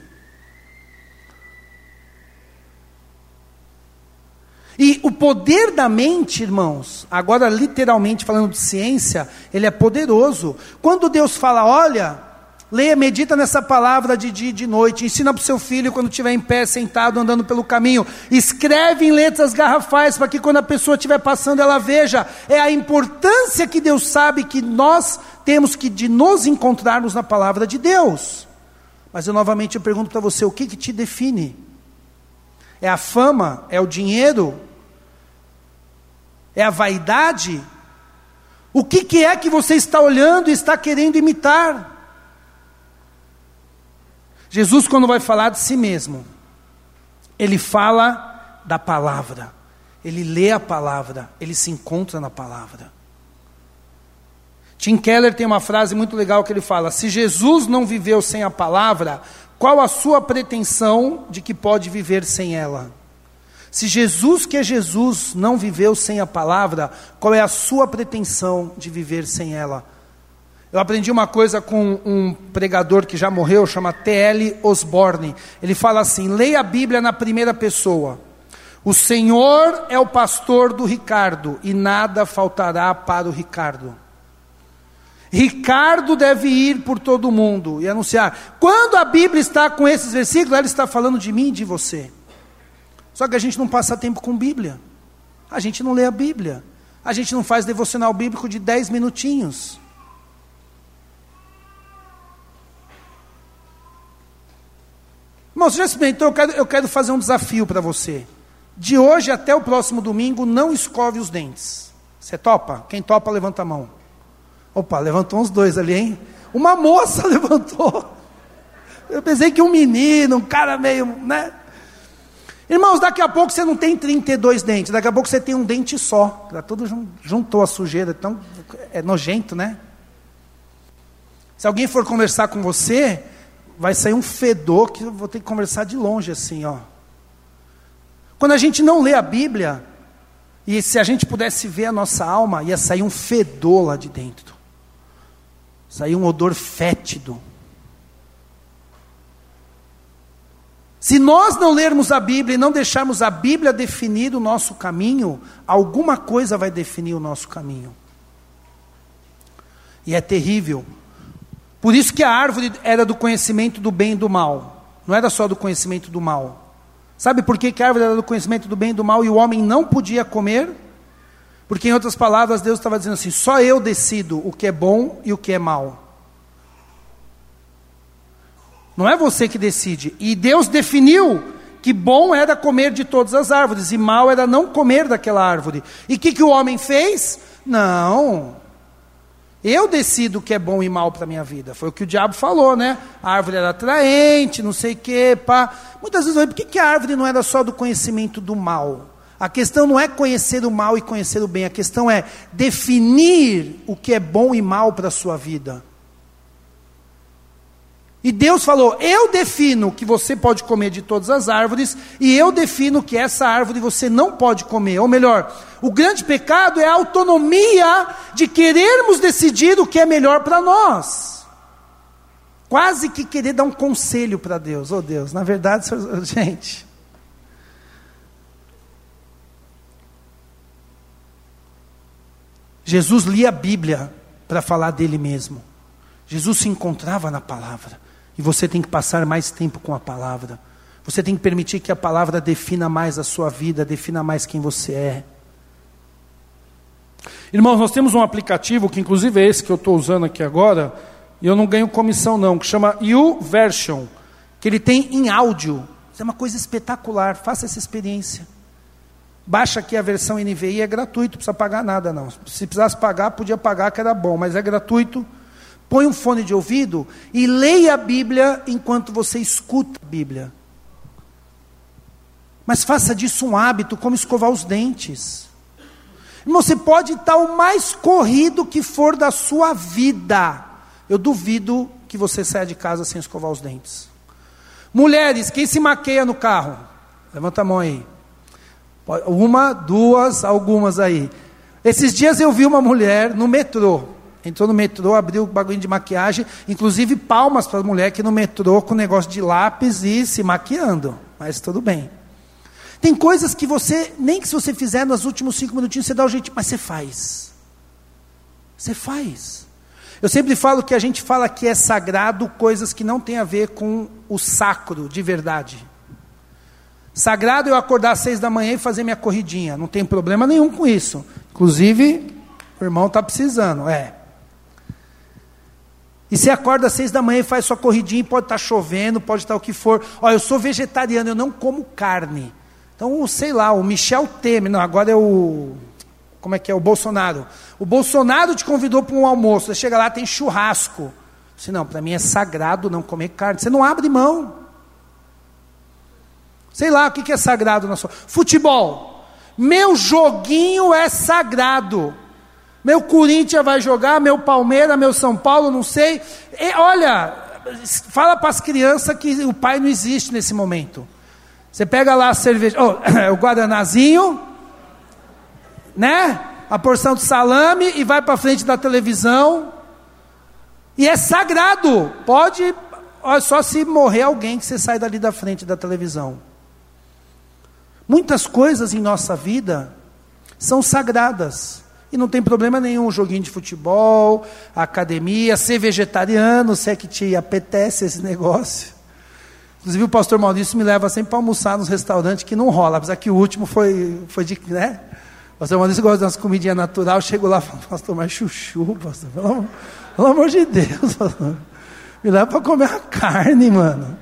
E o poder da mente, irmãos, agora literalmente falando de ciência, ele é poderoso. Quando Deus fala, olha, leia, medita nessa palavra de dia e de noite, ensina para o seu filho quando estiver em pé, sentado, andando pelo caminho, escreve em letras garrafais para que quando a pessoa estiver passando ela veja. É a importância que Deus sabe que nós temos que de nos encontrarmos na palavra de Deus. Mas eu novamente eu pergunto para você, o que, que te define? É a fama? É o dinheiro? É a vaidade? O que, que é que você está olhando e está querendo imitar? Jesus, quando vai falar de si mesmo, ele fala da palavra, ele lê a palavra, ele se encontra na palavra. Tim Keller tem uma frase muito legal que ele fala: Se Jesus não viveu sem a palavra, qual a sua pretensão de que pode viver sem ela? Se Jesus, que é Jesus, não viveu sem a palavra, qual é a sua pretensão de viver sem ela? Eu aprendi uma coisa com um pregador que já morreu, chama T.L. Osborne. Ele fala assim: leia a Bíblia na primeira pessoa. O Senhor é o pastor do Ricardo e nada faltará para o Ricardo. Ricardo deve ir por todo mundo e anunciar. Quando a Bíblia está com esses versículos, ela está falando de mim e de você. Só que a gente não passa tempo com Bíblia. A gente não lê a Bíblia. A gente não faz devocional bíblico de 10 minutinhos. Irmão, você já experimentou? Eu quero, eu quero fazer um desafio para você. De hoje até o próximo domingo, não escove os dentes. Você topa? Quem topa, levanta a mão. Opa, levantou uns dois ali, hein? Uma moça levantou. Eu pensei que um menino, um cara meio, né? Irmãos, daqui a pouco você não tem 32 dentes, daqui a pouco você tem um dente só. Já tudo juntou a sujeira, então é nojento, né? Se alguém for conversar com você, vai sair um fedor que eu vou ter que conversar de longe assim, ó. Quando a gente não lê a Bíblia, e se a gente pudesse ver a nossa alma, ia sair um fedor lá de dentro. Saiu um odor fétido. Se nós não lermos a Bíblia e não deixarmos a Bíblia definir o nosso caminho, alguma coisa vai definir o nosso caminho. E é terrível. Por isso que a árvore era do conhecimento do bem e do mal. Não era só do conhecimento do mal. Sabe por que, que a árvore era do conhecimento do bem e do mal e o homem não podia comer? Porque, em outras palavras, Deus estava dizendo assim: só eu decido o que é bom e o que é mal. Não é você que decide. E Deus definiu que bom era comer de todas as árvores e mal era não comer daquela árvore. E o que, que o homem fez? Não. Eu decido o que é bom e mal para a minha vida. Foi o que o diabo falou, né? A árvore era atraente, não sei o quê, pá. Muitas vezes, por que, que a árvore não era só do conhecimento do mal? A questão não é conhecer o mal e conhecer o bem, a questão é definir o que é bom e mal para a sua vida. E Deus falou: Eu defino que você pode comer de todas as árvores, e eu defino que essa árvore você não pode comer. Ou melhor, o grande pecado é a autonomia de querermos decidir o que é melhor para nós. Quase que querer dar um conselho para Deus. Oh Deus, na verdade, gente. Jesus lia a Bíblia para falar dele mesmo. Jesus se encontrava na palavra. E você tem que passar mais tempo com a palavra. Você tem que permitir que a palavra defina mais a sua vida, defina mais quem você é. Irmãos, nós temos um aplicativo, que inclusive é esse que eu estou usando aqui agora, e eu não ganho comissão não, que chama YouVersion, que ele tem em áudio. Isso é uma coisa espetacular, faça essa experiência. Baixa aqui a versão NVI, é gratuito, não precisa pagar nada não. Se precisasse pagar, podia pagar que era bom, mas é gratuito. Põe um fone de ouvido e leia a Bíblia enquanto você escuta a Bíblia. Mas faça disso um hábito, como escovar os dentes. Você pode estar o mais corrido que for da sua vida. Eu duvido que você saia de casa sem escovar os dentes. Mulheres, quem se maqueia no carro? Levanta a mão aí. Uma, duas, algumas aí. Esses dias eu vi uma mulher no metrô. Entrou no metrô, abriu o bagulho de maquiagem, inclusive palmas para a mulher que no metrô com negócio de lápis e se maquiando. Mas tudo bem. Tem coisas que você, nem que se você fizer nos últimos cinco minutinhos, você dá o jeito, mas você faz. Você faz. Eu sempre falo que a gente fala que é sagrado coisas que não tem a ver com o sacro de verdade. Sagrado eu acordar às seis da manhã e fazer minha corridinha. Não tem problema nenhum com isso. Inclusive, o irmão está precisando. É. E você acorda às seis da manhã e faz sua corridinha, pode estar tá chovendo, pode estar tá o que for. Olha, eu sou vegetariano, eu não como carne. Então, sei lá, o Michel Temer, não, agora é o. Como é que é? O Bolsonaro. O Bolsonaro te convidou para um almoço. Você chega lá, tem churrasco. Você, não, para mim é sagrado não comer carne. Você não abre mão. Sei lá o que é sagrado na sua. Futebol. Meu joguinho é sagrado. Meu Corinthians vai jogar, meu Palmeiras, meu São Paulo, não sei. E, olha, fala para as crianças que o pai não existe nesse momento. Você pega lá a cerveja, oh, o guaranazinho, né? A porção de salame e vai para frente da televisão. E é sagrado. Pode, só se morrer alguém que você sai dali da frente da televisão. Muitas coisas em nossa vida são sagradas. E não tem problema nenhum, um joguinho de futebol, academia, ser vegetariano, se é que te apetece esse negócio. Inclusive o pastor Maurício me leva sempre para almoçar nos restaurantes que não rola, apesar que o último foi, foi de, né? O pastor Maurício gosta das comidinhas natural, chego lá e falo, pastor, mas chuchu, pastor, pelo, pelo amor de Deus, pastor. Me leva para comer a carne, mano.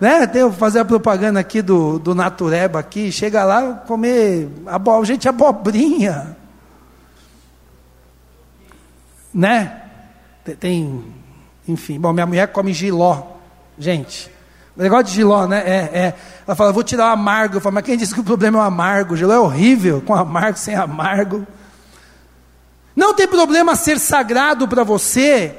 Né? Tem, fazer a propaganda aqui do, do Natureba aqui, chega lá comer, abo, gente, abobrinha né? Tem, enfim, bom, minha mulher come giló, gente. O negócio de giló, né? É, é. Ela fala, vou tirar o amargo. Eu falo, mas quem disse que o problema é o amargo? O giló é horrível, com amargo, sem amargo. Não tem problema ser sagrado para você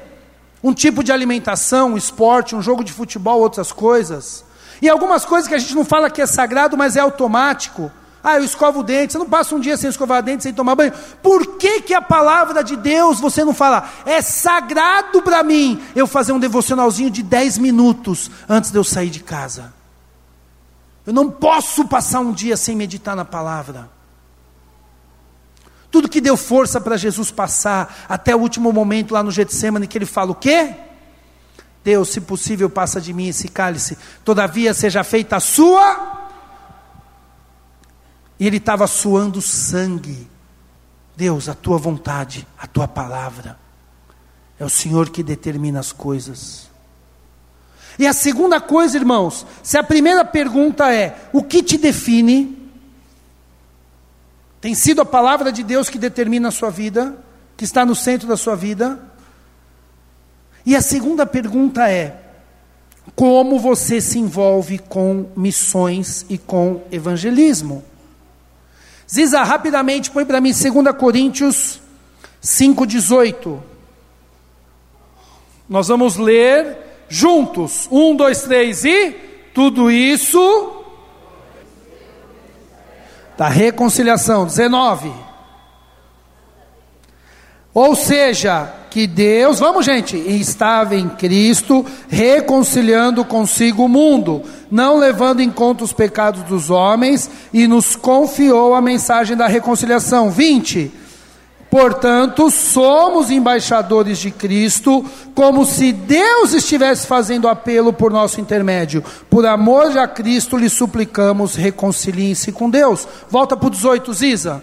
um tipo de alimentação, um esporte, um jogo de futebol, outras coisas. E algumas coisas que a gente não fala que é sagrado, mas é automático. Ah, eu escovo o dente. Você não passa um dia sem escovar dente, sem tomar banho. Por que, que a palavra de Deus você não fala? É sagrado para mim eu fazer um devocionalzinho de 10 minutos antes de eu sair de casa. Eu não posso passar um dia sem meditar na palavra. Tudo que deu força para Jesus passar até o último momento lá no Getsemane que ele fala o quê? Deus, se possível, passa de mim esse cálice. Todavia seja feita a sua e ele estava suando sangue. Deus, a tua vontade, a tua palavra. É o Senhor que determina as coisas. E a segunda coisa, irmãos, se a primeira pergunta é: o que te define? Tem sido a palavra de Deus que determina a sua vida, que está no centro da sua vida? E a segunda pergunta é: como você se envolve com missões e com evangelismo? Ziza, rapidamente, põe para mim 2 Coríntios 5,18. Nós vamos ler juntos. Um, dois, três e tudo isso. Da reconciliação, 19. Ou seja, que Deus, vamos gente, estava em Cristo reconciliando consigo o mundo, não levando em conta os pecados dos homens, e nos confiou a mensagem da reconciliação. 20. Portanto, somos embaixadores de Cristo, como se Deus estivesse fazendo apelo por nosso intermédio. Por amor a Cristo, lhe suplicamos, reconciliem-se com Deus. Volta para o 18, Ziza.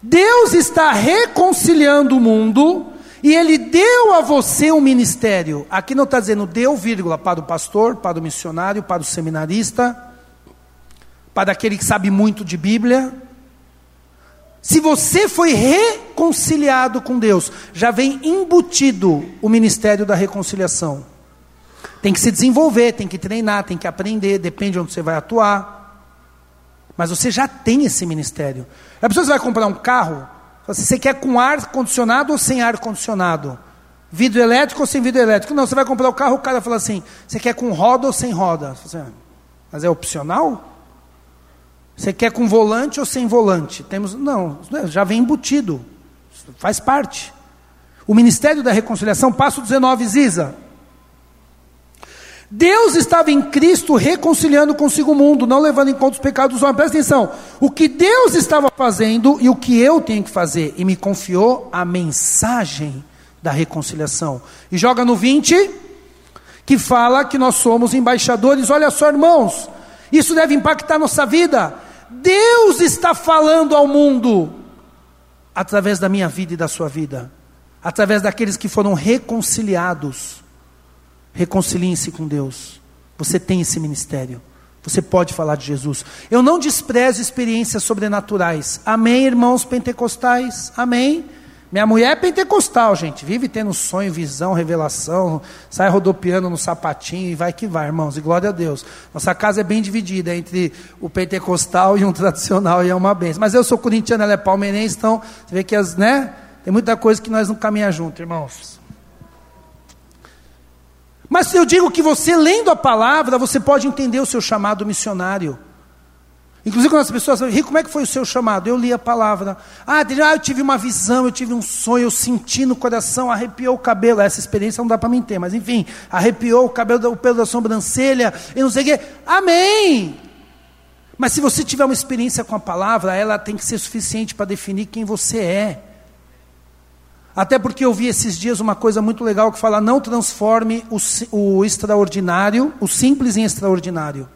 Deus está reconciliando o mundo e Ele deu a você um ministério. Aqui não está dizendo deu, vírgula, para o pastor, para o missionário, para o seminarista, para aquele que sabe muito de Bíblia. Se você foi reconciliado com Deus, já vem embutido o ministério da reconciliação. Tem que se desenvolver, tem que treinar, tem que aprender, depende de onde você vai atuar. Mas você já tem esse ministério. A pessoa vai comprar um carro, assim, você quer com ar condicionado ou sem ar condicionado? Vidro elétrico ou sem vidro elétrico? Não, você vai comprar o carro, o cara fala assim: você quer com roda ou sem roda? Assim, mas é opcional? Você quer com volante ou sem volante? Temos, não, já vem embutido, faz parte. O ministério da reconciliação, passo 19, Ziza. Deus estava em Cristo reconciliando consigo o mundo, não levando em conta os pecados dos homens. Presta atenção. O que Deus estava fazendo e o que eu tenho que fazer. E me confiou a mensagem da reconciliação. E joga no 20, que fala que nós somos embaixadores. Olha só, irmãos, isso deve impactar nossa vida. Deus está falando ao mundo através da minha vida e da sua vida através daqueles que foram reconciliados. Reconciliem-se com Deus. Você tem esse ministério. Você pode falar de Jesus. Eu não desprezo experiências sobrenaturais. Amém, irmãos pentecostais? Amém. Minha mulher é pentecostal, gente. Vive tendo sonho, visão, revelação. Sai rodopiando no sapatinho e vai que vai, irmãos. E glória a Deus. Nossa casa é bem dividida entre o pentecostal e um tradicional, e é uma benção. Mas eu sou corintiano, ela é palmeirense, então você vê que as, né? Tem muita coisa que nós não caminhamos junto, irmãos. Mas eu digo que você, lendo a palavra, você pode entender o seu chamado missionário. Inclusive, quando as pessoas falam, como é que foi o seu chamado? Eu li a palavra. Ah, eu tive uma visão, eu tive um sonho, eu senti no coração, arrepiou o cabelo. Essa experiência não dá para mim ter, mas enfim, arrepiou o cabelo, o pelo da sobrancelha, e não sei o quê. Amém! Mas se você tiver uma experiência com a palavra, ela tem que ser suficiente para definir quem você é. Até porque eu vi esses dias uma coisa muito legal que fala: não transforme o, o extraordinário, o simples em extraordinário.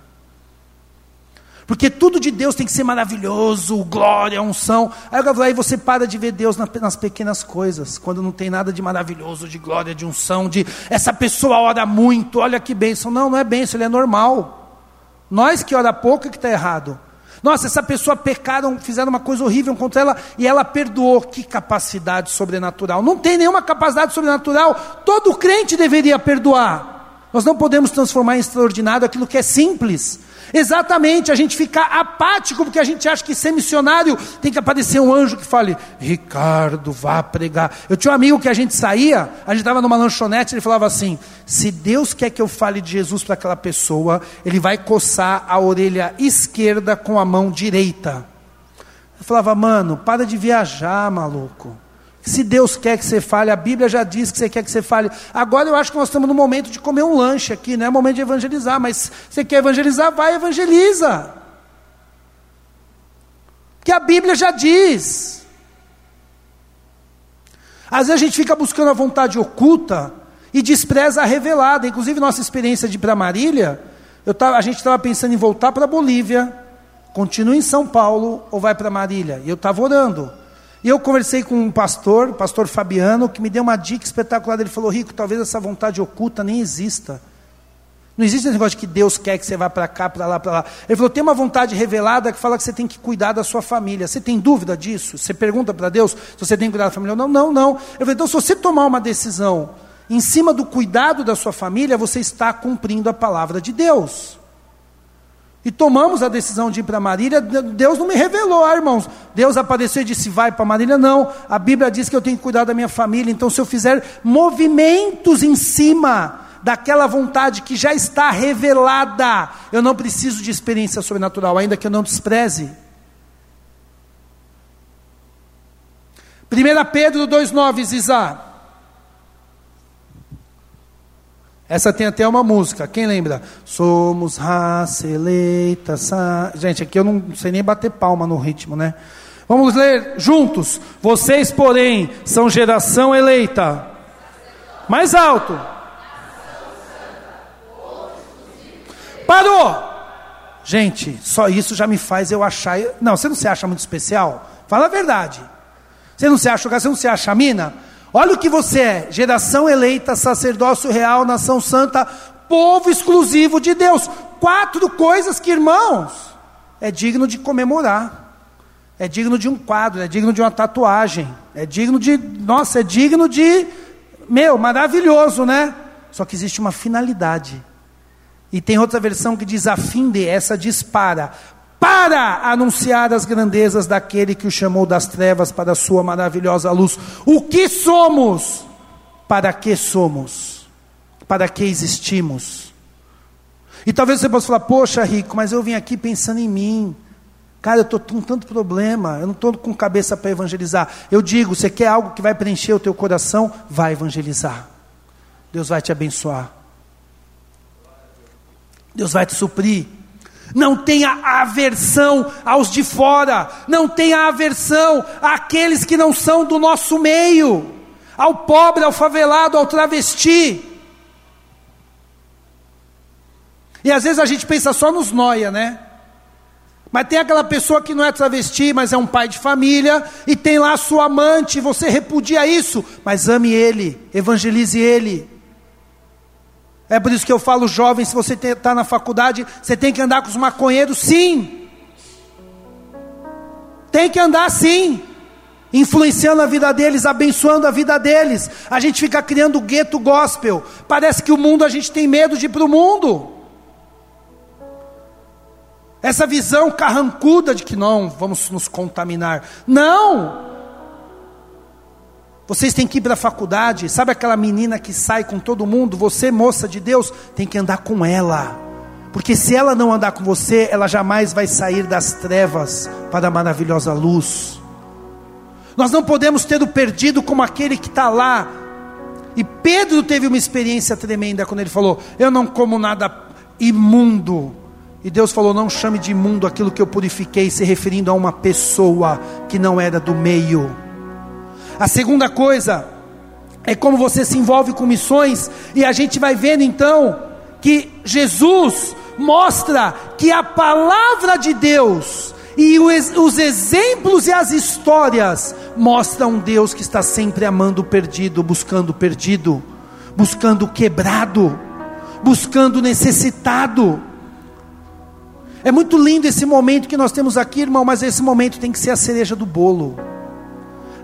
Porque tudo de Deus tem que ser maravilhoso, glória, unção. Aí aí você para de ver Deus nas pequenas coisas, quando não tem nada de maravilhoso, de glória, de unção, de essa pessoa ora muito, olha que bênção. Não, não é bênção, ele é normal. Nós que ora pouco é que está errado. Nossa, essa pessoa pecaram, fizeram uma coisa horrível contra ela e ela perdoou. Que capacidade sobrenatural. Não tem nenhuma capacidade sobrenatural. Todo crente deveria perdoar. Nós não podemos transformar em extraordinário aquilo que é simples. Exatamente, a gente fica apático porque a gente acha que ser missionário tem que aparecer um anjo que fale: Ricardo, vá pregar. Eu tinha um amigo que a gente saía, a gente estava numa lanchonete, ele falava assim: se Deus quer que eu fale de Jesus para aquela pessoa, ele vai coçar a orelha esquerda com a mão direita. Eu falava, mano, para de viajar, maluco. Se Deus quer que você fale, a Bíblia já diz que você quer que você fale. Agora eu acho que nós estamos no momento de comer um lanche aqui, não é momento de evangelizar, mas você quer evangelizar, vai evangeliza. Que a Bíblia já diz. Às vezes a gente fica buscando a vontade oculta e despreza a revelada. Inclusive, nossa experiência de ir para Marília, tava, a gente estava pensando em voltar para Bolívia, continua em São Paulo ou vai para Marília. E eu estava orando. E eu conversei com um pastor, o pastor Fabiano, que me deu uma dica espetacular. Ele falou: Rico, talvez essa vontade oculta nem exista. Não existe esse negócio de que Deus quer que você vá para cá, para lá, para lá. Ele falou: tem uma vontade revelada que fala que você tem que cuidar da sua família. Você tem dúvida disso? Você pergunta para Deus se você tem que cuidar da família? Não, não, não. Ele falou: então, se você tomar uma decisão em cima do cuidado da sua família, você está cumprindo a palavra de Deus e tomamos a decisão de ir para Marília, Deus não me revelou, ah, irmãos. Deus apareceu e disse: vai para Marília. Não, a Bíblia diz que eu tenho que cuidar da minha família. Então, se eu fizer movimentos em cima daquela vontade que já está revelada, eu não preciso de experiência sobrenatural, ainda que eu não despreze. 1 Pedro 2,9, Zizá. Essa tem até uma música, quem lembra? Somos raça eleita. Sa... Gente, aqui eu não sei nem bater palma no ritmo, né? Vamos ler juntos. Vocês, porém, são geração eleita. Mais alto. Parou! Gente, só isso já me faz eu achar. Não, você não se acha muito especial? Fala a verdade. Você não se acha, você não se acha mina? Olha o que você é: geração eleita, sacerdócio real, nação santa, povo exclusivo de Deus. Quatro coisas que, irmãos, é digno de comemorar. É digno de um quadro, é digno de uma tatuagem, é digno de, nossa, é digno de, meu, maravilhoso, né? Só que existe uma finalidade. E tem outra versão que diz a fim de, essa dispara para anunciar as grandezas daquele que o chamou das trevas para a sua maravilhosa luz. O que somos? Para que somos? Para que existimos? E talvez você possa falar, poxa, rico, mas eu vim aqui pensando em mim. Cara, eu estou com tanto problema, eu não estou com cabeça para evangelizar. Eu digo, você quer algo que vai preencher o teu coração? Vai evangelizar. Deus vai te abençoar. Deus vai te suprir. Não tenha aversão aos de fora, não tenha aversão àqueles que não são do nosso meio, ao pobre, ao favelado, ao travesti. E às vezes a gente pensa só nos noia, né? Mas tem aquela pessoa que não é travesti, mas é um pai de família, e tem lá a sua amante, você repudia isso, mas ame ele, evangelize ele. É por isso que eu falo, jovem, se você está na faculdade, você tem que andar com os maconheiros, sim. Tem que andar sim. Influenciando a vida deles, abençoando a vida deles. A gente fica criando gueto gospel. Parece que o mundo a gente tem medo de ir para o mundo. Essa visão carrancuda de que não vamos nos contaminar. Não! Vocês têm que ir para a faculdade, sabe aquela menina que sai com todo mundo? Você, moça de Deus, tem que andar com ela. Porque se ela não andar com você, ela jamais vai sair das trevas para a maravilhosa luz. Nós não podemos ter o perdido como aquele que está lá. E Pedro teve uma experiência tremenda quando ele falou: Eu não como nada imundo. E Deus falou: Não chame de imundo aquilo que eu purifiquei, se referindo a uma pessoa que não era do meio. A segunda coisa é como você se envolve com missões, e a gente vai vendo então que Jesus mostra que a palavra de Deus e os exemplos e as histórias mostram um Deus que está sempre amando o perdido, buscando o perdido, buscando o quebrado, buscando o necessitado. É muito lindo esse momento que nós temos aqui, irmão, mas esse momento tem que ser a cereja do bolo.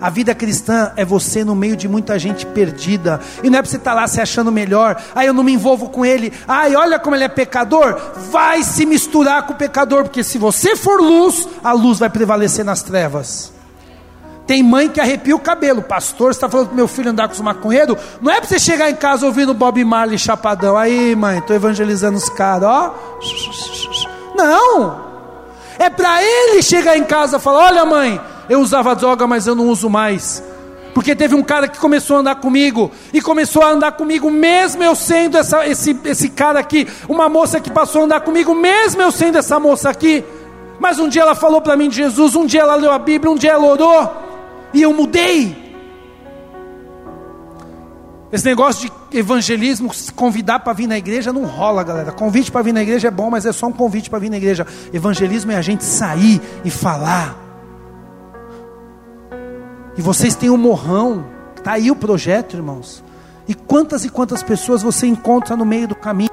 A vida cristã é você no meio de muita gente perdida. E não é para você estar tá lá se achando melhor. Ah, eu não me envolvo com ele. Ai, olha como ele é pecador. Vai se misturar com o pecador, porque se você for luz, a luz vai prevalecer nas trevas. Tem mãe que arrepia o cabelo. Pastor, você está falando para meu filho andar com os maconheiros? Não é para você chegar em casa ouvindo Bob Marley chapadão. Aí, mãe, estou evangelizando os caras, ó. Não. É para ele chegar em casa e falar: Olha, mãe, eu usava droga, mas eu não uso mais. Porque teve um cara que começou a andar comigo, e começou a andar comigo, mesmo eu sendo essa, esse, esse cara aqui, uma moça que passou a andar comigo, mesmo eu sendo essa moça aqui. Mas um dia ela falou para mim de Jesus, um dia ela leu a Bíblia, um dia ela orou, e eu mudei. Esse negócio de evangelismo, convidar para vir na igreja, não rola, galera. Convite para vir na igreja é bom, mas é só um convite para vir na igreja. Evangelismo é a gente sair e falar. E vocês têm um morrão, está aí o projeto, irmãos. E quantas e quantas pessoas você encontra no meio do caminho?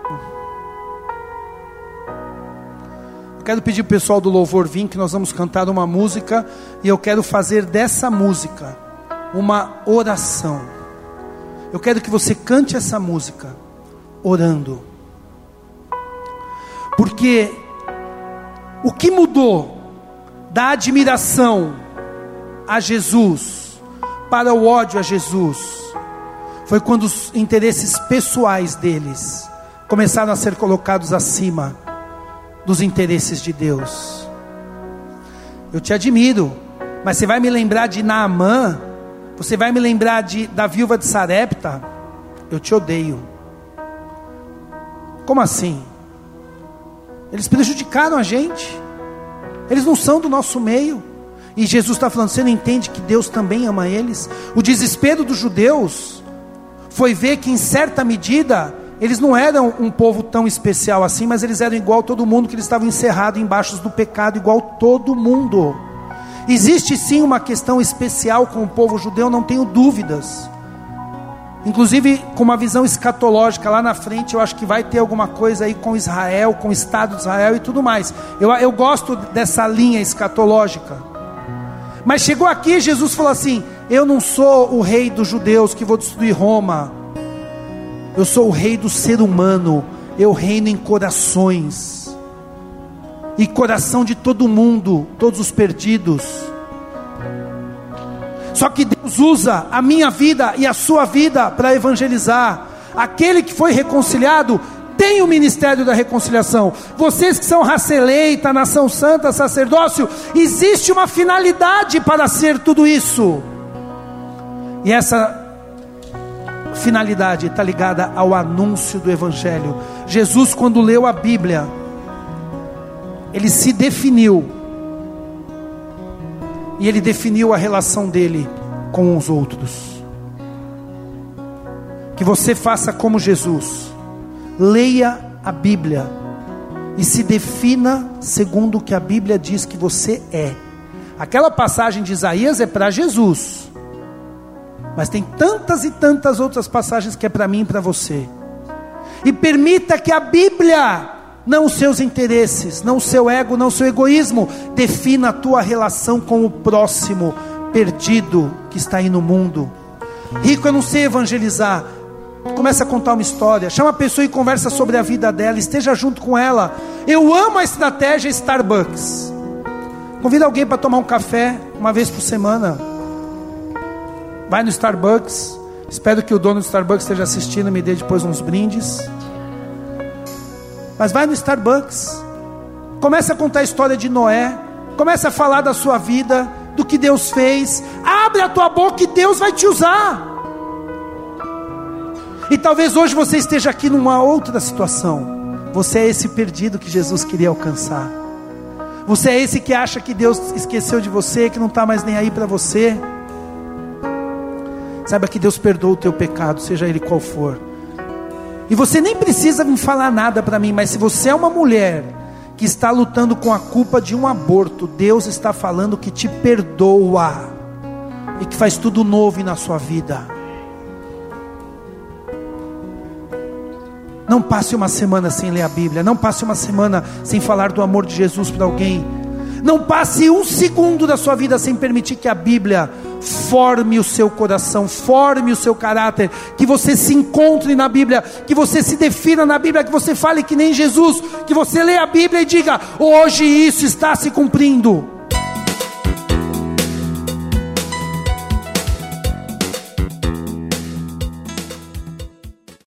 Eu quero pedir para o pessoal do louvor vir, que nós vamos cantar uma música, e eu quero fazer dessa música uma oração. Eu quero que você cante essa música orando. Porque o que mudou da admiração a Jesus, para o ódio a Jesus, foi quando os interesses pessoais deles começaram a ser colocados acima dos interesses de Deus. Eu te admiro, mas você vai me lembrar de Naamã, você vai me lembrar de, da viúva de Sarepta, eu te odeio. Como assim? Eles prejudicaram a gente, eles não são do nosso meio. E Jesus está falando: você não entende que Deus também ama eles? O desespero dos judeus foi ver que, em certa medida, eles não eram um povo tão especial assim, mas eles eram igual todo mundo, que eles estavam encerrados embaixo do pecado, igual todo mundo. Existe sim uma questão especial com o povo judeu, não tenho dúvidas. Inclusive com uma visão escatológica lá na frente, eu acho que vai ter alguma coisa aí com Israel, com o Estado de Israel e tudo mais. Eu, eu gosto dessa linha escatológica. Mas chegou aqui, Jesus falou assim: Eu não sou o rei dos judeus que vou destruir Roma. Eu sou o rei do ser humano. Eu reino em corações. E coração de todo mundo, todos os perdidos. Só que Deus usa a minha vida e a sua vida para evangelizar. Aquele que foi reconciliado tem o ministério da reconciliação. Vocês que são raça eleita, nação santa, sacerdócio, existe uma finalidade para ser tudo isso. E essa finalidade está ligada ao anúncio do Evangelho. Jesus, quando leu a Bíblia, ele se definiu, e ele definiu a relação dele com os outros. Que você faça como Jesus, leia a Bíblia e se defina segundo o que a Bíblia diz que você é. Aquela passagem de Isaías é para Jesus. Mas tem tantas e tantas outras passagens que é para mim e para você. E permita que a Bíblia, não os seus interesses, não o seu ego, não o seu egoísmo, defina a tua relação com o próximo perdido que está aí no mundo. Rico, eu não sei evangelizar. Começa a contar uma história, chama a pessoa e conversa sobre a vida dela, esteja junto com ela. Eu amo a estratégia Starbucks. Convida alguém para tomar um café uma vez por semana vai no Starbucks. Espero que o dono do Starbucks esteja assistindo e me dê depois uns brindes. Mas vai no Starbucks. Começa a contar a história de Noé. Começa a falar da sua vida, do que Deus fez. Abre a tua boca e Deus vai te usar. E talvez hoje você esteja aqui numa outra situação. Você é esse perdido que Jesus queria alcançar. Você é esse que acha que Deus esqueceu de você, que não está mais nem aí para você. Saiba que Deus perdoa o teu pecado, seja ele qual for. E você nem precisa me falar nada para mim, mas se você é uma mulher que está lutando com a culpa de um aborto, Deus está falando que te perdoa e que faz tudo novo na sua vida. Não passe uma semana sem ler a Bíblia, não passe uma semana sem falar do amor de Jesus para alguém. Não passe um segundo da sua vida sem permitir que a Bíblia forme o seu coração, forme o seu caráter, que você se encontre na Bíblia, que você se defina na Bíblia, que você fale que nem Jesus, que você leia a Bíblia e diga: hoje isso está se cumprindo.